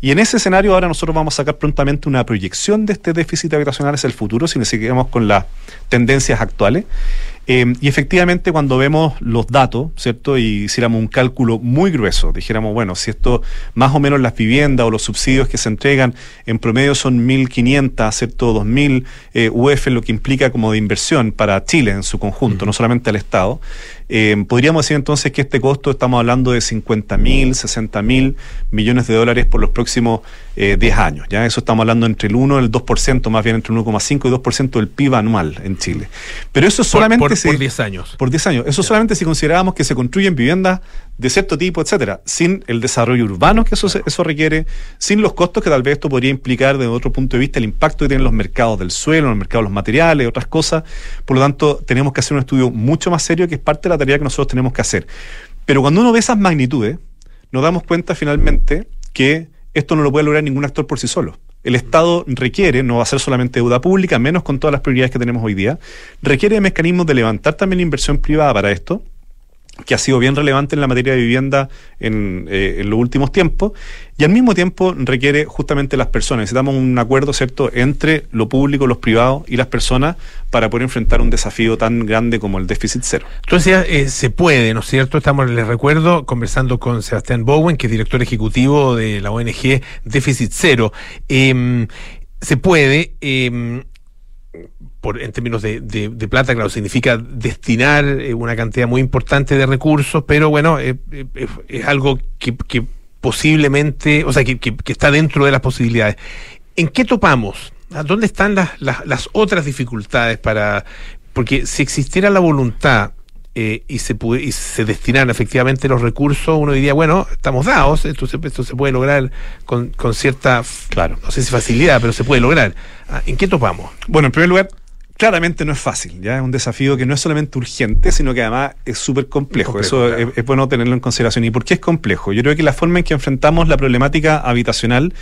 Y en ese escenario ahora nosotros vamos a sacar prontamente una proyección de este déficit habitacional hacia el futuro, si nos seguimos con las tendencias actuales. Eh, y efectivamente cuando vemos los datos, ¿cierto? Y hiciéramos un cálculo muy grueso, dijéramos, bueno, si esto más o menos las viviendas o los subsidios que se entregan en promedio son 1.500, ¿cierto? 2.000 eh, UF, lo que implica como de inversión para Chile en su conjunto, no solamente al Estado. Eh, podríamos decir entonces que este costo estamos hablando de 50 mil, 60 mil millones de dólares por los próximos eh, 10 años. ¿ya? Eso estamos hablando entre el 1 y el 2%, más bien entre el 1,5 y 2% del PIB anual en Chile. Pero eso Por- solamente por- por 10 años. Por 10 años. Eso solamente si considerábamos que se construyen viviendas de cierto tipo, etcétera, sin el desarrollo urbano que eso, eso requiere, sin los costos que tal vez esto podría implicar desde otro punto de vista, el impacto que tienen los mercados del suelo, los mercados de los materiales, otras cosas. Por lo tanto, tenemos que hacer un estudio mucho más serio que es parte de la tarea que nosotros tenemos que hacer. Pero cuando uno ve esas magnitudes, nos damos cuenta finalmente que esto no lo puede lograr ningún actor por sí solo. El Estado requiere, no va a ser solamente deuda pública, menos con todas las prioridades que tenemos hoy día, requiere mecanismos de levantar también inversión privada para esto, que ha sido bien relevante en la materia de vivienda en, eh, en los últimos tiempos, y al mismo tiempo requiere justamente las personas. Necesitamos un acuerdo, ¿cierto?, entre lo público, los privados y las personas para poder enfrentar un desafío tan grande como el déficit cero. Entonces eh, se puede, ¿no es cierto? Estamos, les recuerdo, conversando con Sebastián Bowen, que es director ejecutivo de la ONG Déficit Cero. Em, se puede. em, por, en términos de, de- de plata, claro, significa destinar eh, una cantidad muy importante de recursos, pero bueno, eh, eh, es, algo que, que posiblemente, o sea, que, que- que está dentro de las posibilidades. ¿En qué topamos? ¿A ¿Dónde están las, las, las otras dificultades para...? Porque si existiera la voluntad y, se pude- y se destinaran efectivamente los recursos, uno diría, bueno, estamos dados, esto se, esto se puede lograr con, con cierta, claro, no sé si facilidad, pero se puede lograr. Ah, ¿En qué topamos? Bueno, en primer lugar, claramente no es fácil, ya es un desafío que no es solamente urgente, sino que además es súper complejo. Complejo, Eso claro. es, es bueno tenerlo en consideración. ¿Y por qué es complejo? Yo creo que la forma en que enfrentamos la problemática habitacional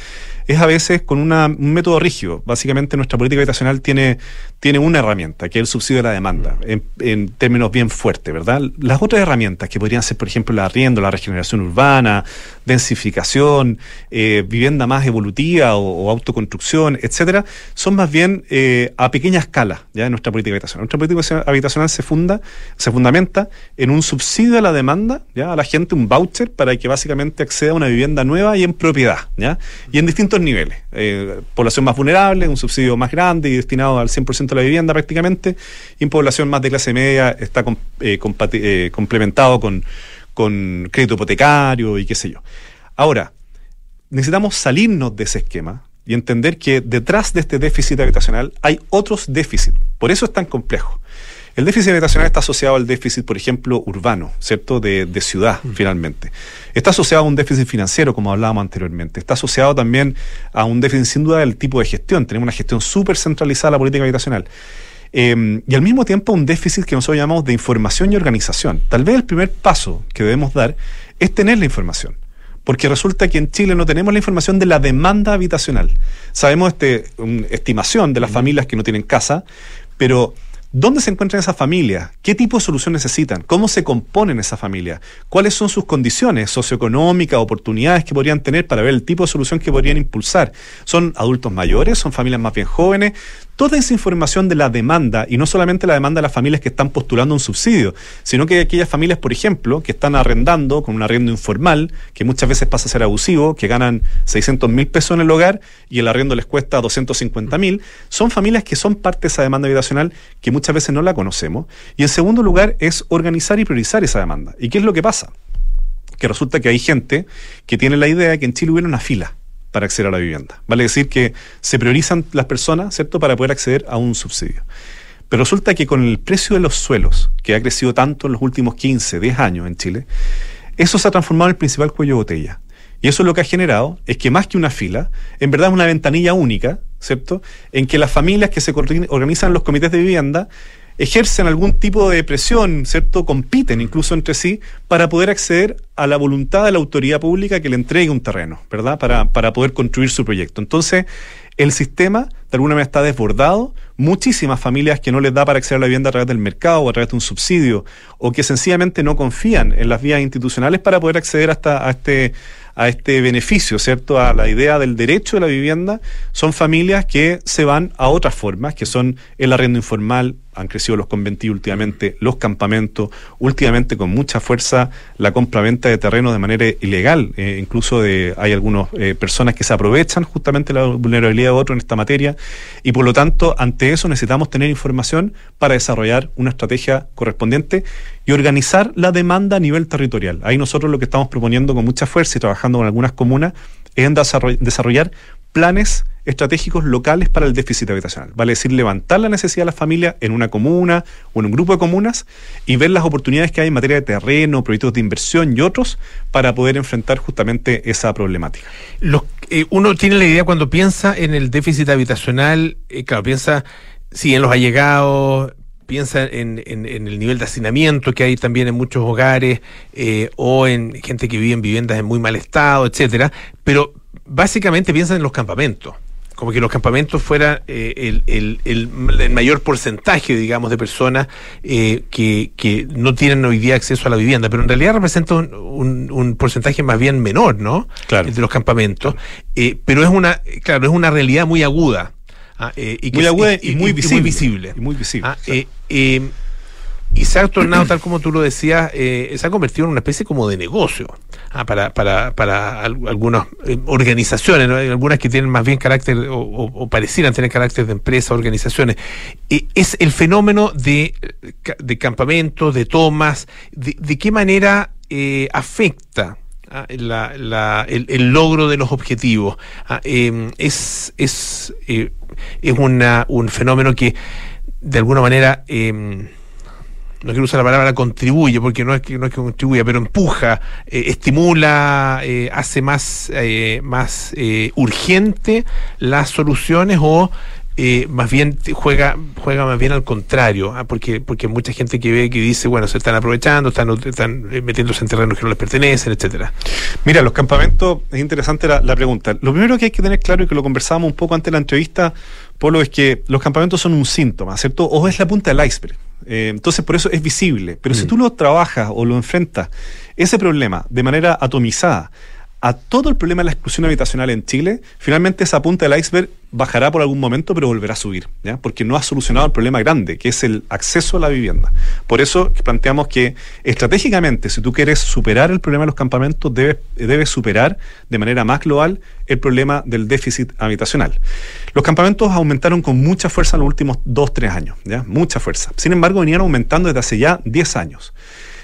es a veces con un método rígido. Básicamente nuestra política habitacional tiene, tiene una herramienta, que es el subsidio de la demanda, en, términos bien fuertes, ¿verdad? Las otras herramientas, que podrían ser, por ejemplo, el arriendo, la regeneración urbana, densificación, eh, vivienda más evolutiva o, o autoconstrucción, etcétera, son más bien eh, a pequeña escala ya en nuestra política habitacional. Nuestra política habitacional se funda, se fundamenta en un subsidio a la demanda, ya a la gente, un voucher para que básicamente acceda a una vivienda nueva y en propiedad, ya y en distintos niveles. Eh, población más vulnerable, un subsidio más grande y destinado al 100% de la vivienda prácticamente, y población más de clase media está eh, eh, complementado con, con crédito hipotecario y qué sé yo. Ahora, necesitamos salirnos de ese esquema y entender que detrás de este déficit habitacional hay otros déficits. Por eso es tan complejo. El déficit habitacional está asociado al déficit, por ejemplo, urbano, ¿cierto? De, de ciudad, finalmente. Está asociado a un déficit financiero, como hablábamos anteriormente. Está asociado también a un déficit, sin duda, del tipo de gestión. Tenemos una gestión súper centralizada de la política habitacional. Eh, y al mismo tiempo un déficit que nosotros llamamos de información y organización. Tal vez el primer paso que debemos dar es tener la información. Porque resulta que en Chile no tenemos la información de la demanda habitacional. Sabemos este, una estimación de las familias que no tienen casa, pero ¿dónde se encuentran esas familias? ¿Qué tipo de solución necesitan? ¿Cómo se componen esas familias? ¿Cuáles son sus condiciones socioeconómicas, oportunidades que podrían tener para ver el tipo de solución que podrían impulsar? ¿Son adultos mayores? ¿Son familias más bien jóvenes? Toda esa información de la demanda, y no solamente la demanda de las familias que están postulando un subsidio, sino que aquellas familias, por ejemplo, que están arrendando con un arriendo informal, que muchas veces pasa a ser abusivo, que ganan 600 mil pesos en el hogar y el arriendo les cuesta 250 mil, son familias que son parte de esa demanda habitacional que veces no la conocemos. Y en segundo lugar es organizar y priorizar esa demanda. ¿Y qué es lo que pasa? Que resulta que hay gente que tiene la idea de que en Chile hubiera una fila para acceder a la vivienda. Vale decir que se priorizan las personas, ¿cierto?, para poder acceder a un subsidio. Pero resulta que con el precio de los suelos, que ha crecido tanto en los últimos 15, 10 años en Chile, eso se ha transformado en el principal cuello de botella. Y eso lo que ha generado es que más que una fila, en verdad es una ventanilla única, ¿cierto?, en que las familias que se organizan los comités de vivienda ejercen algún tipo de presión, ¿cierto? Compiten incluso entre sí para poder acceder a la voluntad de la autoridad pública que le entregue un terreno, ¿verdad? Para, para poder construir su proyecto. Entonces, el sistema de alguna manera está desbordado, muchísimas familias que no les da para acceder a la vivienda a través del mercado o a través de un subsidio, o que sencillamente no confían en las vías institucionales para poder acceder hasta a este a este beneficio, ¿cierto? A la idea del derecho de la vivienda, son familias que se van a otras formas, que son el arriendo informal, han crecido los conventillos últimamente, los campamentos, últimamente con mucha fuerza la compra-venta de terrenos de manera ilegal, eh, incluso de, hay algunas personas que se aprovechan justamente la vulnerabilidad de otros en esta materia, y por lo tanto, ante eso necesitamos tener información para desarrollar una estrategia correspondiente y organizar la demanda a nivel territorial. Ahí nosotros lo que estamos proponiendo con mucha fuerza y trabajando con algunas comunas es desarrollar planes estratégicos locales para el déficit habitacional. Vale decir, levantar la necesidad de las familias en una comuna o en un grupo de comunas y ver las oportunidades que hay en materia de terreno, proyectos de inversión y otros para poder enfrentar justamente esa problemática. Los- eh, uno tiene la idea cuando piensa en el déficit habitacional, eh, claro, piensa, sí, en los allegados, piensa en, en- en el nivel de hacinamiento que hay también en muchos hogares, eh, o en gente que vive en viviendas en muy mal estado, etcétera, pero básicamente piensa en los campamentos. Como que los campamentos fueran eh, el, el- el- el mayor porcentaje, digamos, de personas eh, que, que no tienen hoy día acceso a la vivienda, pero en realidad representa un, un- un porcentaje más bien menor, ¿no? Claro. El de los campamentos. Eh, pero es una, claro, es una realidad muy aguda. Ah, eh, y que Muy aguda y muy visible. visible. Y muy visible. Ah, eh, eh, y se ha tornado, tal como tú lo decías, se ha convertido en una especie como de negocio. ah, para, para, para al- algunas organizaciones, algunas que tienen más bien carácter o, o- o parecieran tener carácter de empresas, organizaciones. Es el fenómeno de, de campamentos, de tomas, de, de qué manera afecta ah, la- la- el, logro de los objetivos. Ah, eh, es es, eh, es una, un fenómeno que de alguna manera... eh, no quiero usar la palabra contribuye, porque no es que no es que contribuya, pero empuja, eh, estimula, eh, hace más, más urgente las soluciones o eh, más bien juega, juega más bien al contrario, ah, porque, porque hay mucha gente que ve que dice, bueno, se están aprovechando, están, están eh, metiéndose en terrenos que no les pertenecen, etcétera. Mira, los campamentos, es interesante la, la pregunta. Lo primero que hay que tener claro y que lo conversábamos un poco antes de la entrevista, Polo, es que los campamentos son un síntoma, ¿cierto? O es la punta del iceberg. Eh, entonces, por eso es visible. Pero si tú lo trabajas o lo enfrentas, ese problema de manera atomizada, a todo el problema de la exclusión habitacional en Chile, finalmente esa punta del iceberg bajará por algún momento, pero volverá a subir, porque no ha solucionado el problema grande, que es el acceso a la vivienda. Por eso planteamos que estratégicamente, si tú quieres superar el problema de los campamentos, debes, superar de manera más global el problema del déficit habitacional. Los campamentos aumentaron con mucha fuerza en los últimos dos, tres años, ¿ya? mucha fuerza. Sin embargo, venían aumentando desde hace ya 10 años.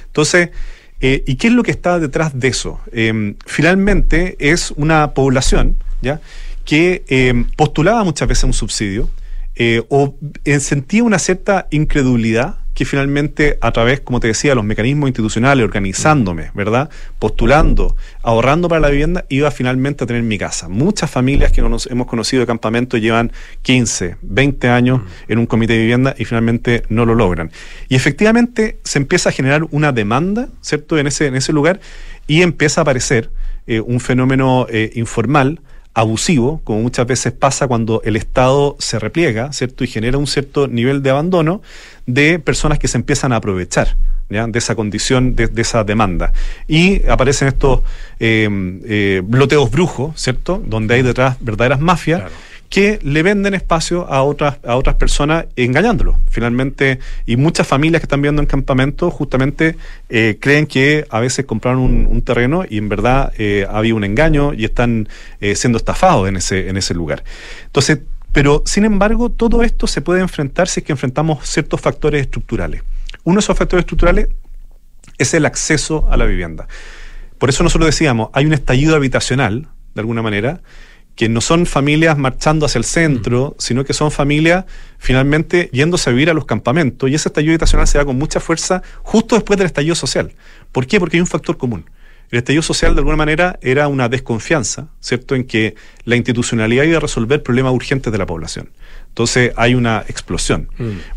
Entonces, eh, ¿Y qué es lo que está detrás de eso? Eh, finalmente es una población ¿ya? que eh, postulaba muchas veces un subsidio eh, o eh, sentía una cierta incredulidad que finalmente a través, como te decía, de los mecanismos institucionales, organizándome, ¿verdad? Postulando, ahorrando para la vivienda, iba finalmente a tener mi casa. Muchas familias que nos hemos conocido de campamento llevan 15, 20 años en un comité de vivienda y finalmente no lo logran. Y efectivamente se empieza a generar una demanda, ¿cierto?, en ese, en ese lugar y empieza a aparecer eh, un fenómeno eh, informal abusivo, como muchas veces pasa cuando el Estado se repliega, ¿cierto? Y genera un cierto nivel de abandono de personas que se empiezan a aprovechar de esa condición, de, de esa demanda. Y aparecen estos eh, eh, bloteos brujos, ¿cierto? Donde hay detrás verdaderas mafias. Que le venden espacio a otras, a otras personas engañándolos, finalmente. Y muchas familias que están viendo en campamento justamente eh, creen que a veces compraron un, terreno y en verdad eh, había un engaño y están eh, siendo estafados en ese, en ese lugar. Entonces, pero sin embargo, todo esto se puede enfrentar si es que enfrentamos ciertos factores estructurales. Uno de esos factores estructurales es el acceso a la vivienda. Por eso nosotros decíamos, hay un estallido habitacional, de alguna manera, que no son familias marchando hacia el centro, sino que son familias finalmente yéndose a vivir a los campamentos. Y ese estallido habitacional se da con mucha fuerza justo después del estallido social. ¿Por qué? Porque hay un factor común. El estallido social, de alguna manera, era una desconfianza, ¿cierto?, en que la institucionalidad iba a resolver problemas urgentes de la población. Entonces hay una explosión.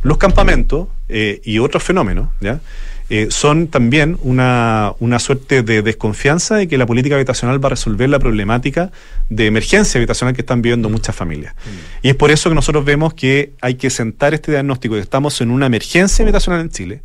Los campamentos eh, y otros fenómenos, ¿ya? Eh, son también una, una suerte de desconfianza de que la política habitacional va a resolver la problemática de emergencia habitacional que están viviendo muchas familias. Y es por eso que nosotros vemos que hay que sentar este diagnóstico de que estamos en una emergencia habitacional en Chile.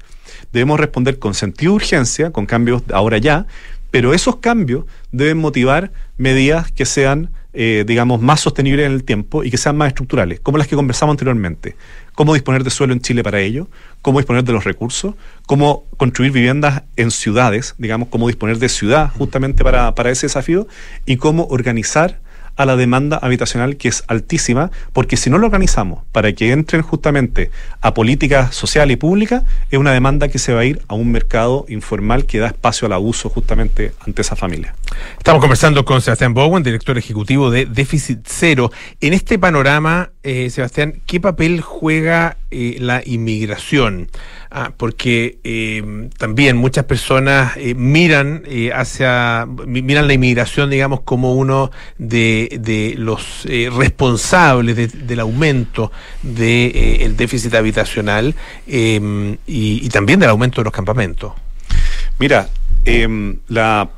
Debemos responder con sentido de urgencia, con cambios ahora ya, pero esos cambios deben motivar medidas que sean, eh, digamos, más sostenibles en el tiempo y que sean más estructurales, como las que conversamos anteriormente. Cómo disponer de suelo en Chile para ello, cómo disponer de los recursos, cómo construir viviendas en ciudades, digamos, cómo disponer de ciudad justamente para, para ese desafío y cómo organizar a la demanda habitacional que es altísima, porque si no lo organizamos para que entren justamente a políticas social y públicas, es una demanda que se va a ir a un mercado informal que da espacio al abuso justamente ante esa familia. Estamos conversando con Sebastián Bowen, director ejecutivo de Déficit Cero. En este panorama, eh, Sebastián, ¿qué papel juega eh, la inmigración? Ah, porque eh, también muchas personas miran hacia mi- miran la inmigración, digamos, como uno de, de los responsables de- del aumento del déficit habitacional y, y también del aumento de los campamentos. Mira, em, la,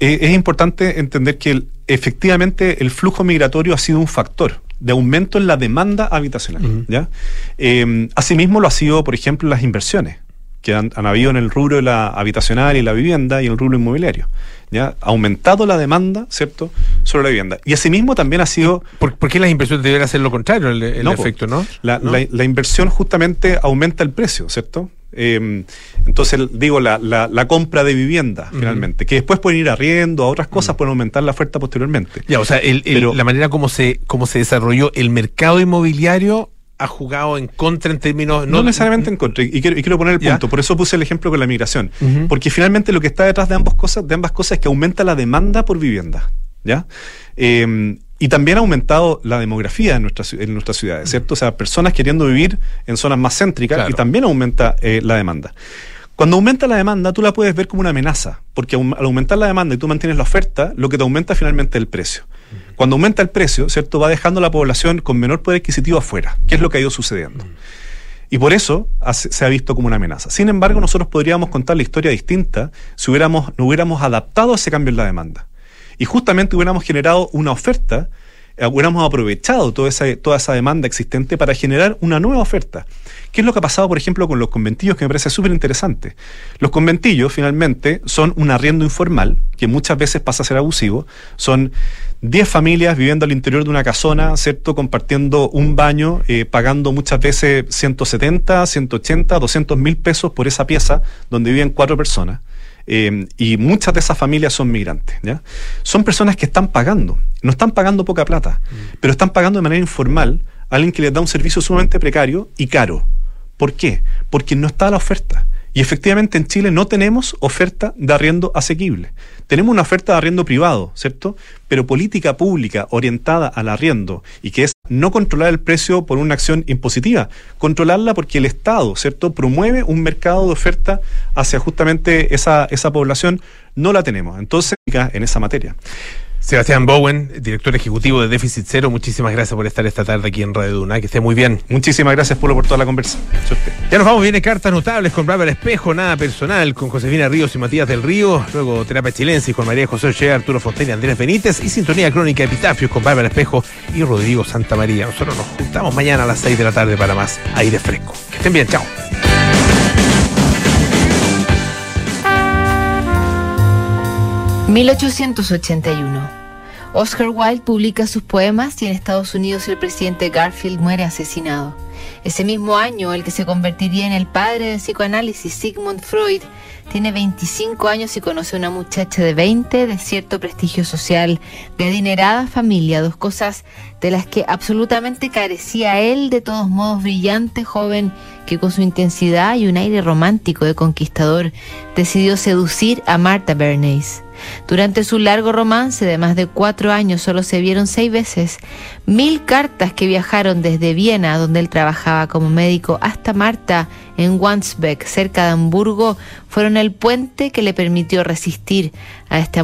e- es importante entender que el- efectivamente el flujo migratorio ha sido un factor de aumento en la demanda habitacional. ¿ya? Em, asimismo lo ha sido, por ejemplo, las inversiones que han, han habido en el rubro de la habitacional y la vivienda y el rubro inmobiliario. ¿ya? Ha aumentado la demanda, ¿cierto?, sobre la vivienda. Y asimismo también ha sido... ¿Por, por qué las inversiones deberían hacer lo contrario, el, el No, po. efecto, no? La, ¿No? la- la inversión justamente aumenta el precio, ¿cierto? Eh, entonces, digo, la, la- la compra de vivienda, finalmente, que después pueden ir arriendo a otras cosas, pueden aumentar la oferta posteriormente. Ya, o sea, el- el- Pero- la manera como se, como se desarrolló el mercado inmobiliario ha jugado en contra en términos. No, necesariamente en contra, y quiero, y quiero poner el Ya. punto, por eso puse el ejemplo con la migración, porque finalmente lo que está detrás de ambas cosas, de ambas cosas es que aumenta la demanda por vivienda, ¿ya? Eh, y también ha aumentado la demografía en en nuestras ciudades, ¿cierto? O sea, personas queriendo vivir en zonas más céntricas Claro. y también aumenta eh, la demanda. Cuando aumenta la demanda, tú la puedes ver como una amenaza, porque al aumentar la demanda y tú mantienes la oferta, lo que te aumenta finalmente es el precio. Cuando aumenta el precio, ¿cierto? Va dejando a la población con menor poder adquisitivo afuera, que es lo que ha ido sucediendo. Y por eso se ha visto como una amenaza. Sin embargo, nosotros podríamos contar la historia distinta si hubiéramos, no hubiéramos adaptado a ese cambio en la demanda. Y justamente hubiéramos generado una oferta, eh, hubiéramos aprovechado toda esa, toda esa demanda existente para generar una nueva oferta. ¿Qué es lo que ha pasado, por ejemplo, con los conventillos, que me parece súper interesante? Los conventillos, finalmente, son un arriendo informal, que muchas veces pasa a ser abusivo. Son 10 familias viviendo al interior de una casona, ¿cierto? Compartiendo un baño, eh, pagando muchas veces 170, 180, 200 mil pesos por esa pieza donde viven cuatro personas. Eh, y muchas de esas familias son migrantes, ¿ya? Son personas que están pagando, no están pagando poca plata, pero están pagando de manera informal a alguien que les da un servicio sumamente precario y caro. ¿Por qué? Porque no está la oferta. Y efectivamente en Chile no tenemos oferta de arriendo asequible. Tenemos una oferta de arriendo privado, ¿cierto? Pero política pública orientada al arriendo y que es no controlar el precio por una acción impositiva, controlarla porque el Estado, ¿cierto? Promueve un mercado de oferta hacia justamente esa, esa población, no la tenemos. Entonces, en esa materia. Sebastián Bowen, director ejecutivo de Déficit Cero, muchísimas gracias por estar esta tarde aquí en Radio Duna. Que esté muy bien. Muchísimas gracias, Polo, por toda la conversa. Suerte. Ya nos vamos, viene cartas notables con Bárbara Espejo, nada personal, con Josefina Ríos y Matías del Río, luego Terapia Chilensis con María José Ochoa, Arturo Fontaine y Andrés Benítez, y Sintonía Crónica Epitafios con Bárbara Espejo y Rodrigo Santa María. Nosotros nos juntamos mañana a las 6 de la tarde para más aire fresco. Que estén bien, chao. 1881. Oscar Wilde publica sus poemas y en Estados Unidos el presidente Garfield muere asesinado. Ese mismo año, el que se convertiría en el padre del psicoanálisis, Sigmund Freud, tiene 25 años y conoce a una muchacha de 20 de cierto prestigio social, de adinerada familia, dos cosas de las que absolutamente carecía él, de todos modos brillante joven que con su intensidad y un aire romántico de conquistador decidió seducir a Martha Bernays. Durante su largo romance de más de cuatro años solo se vieron seis veces. Mil cartas que viajaron desde Viena, donde él trabajaba como médico, hasta Marta en Wandsbek, cerca de Hamburgo, fueron el puente que le permitió resistir a amor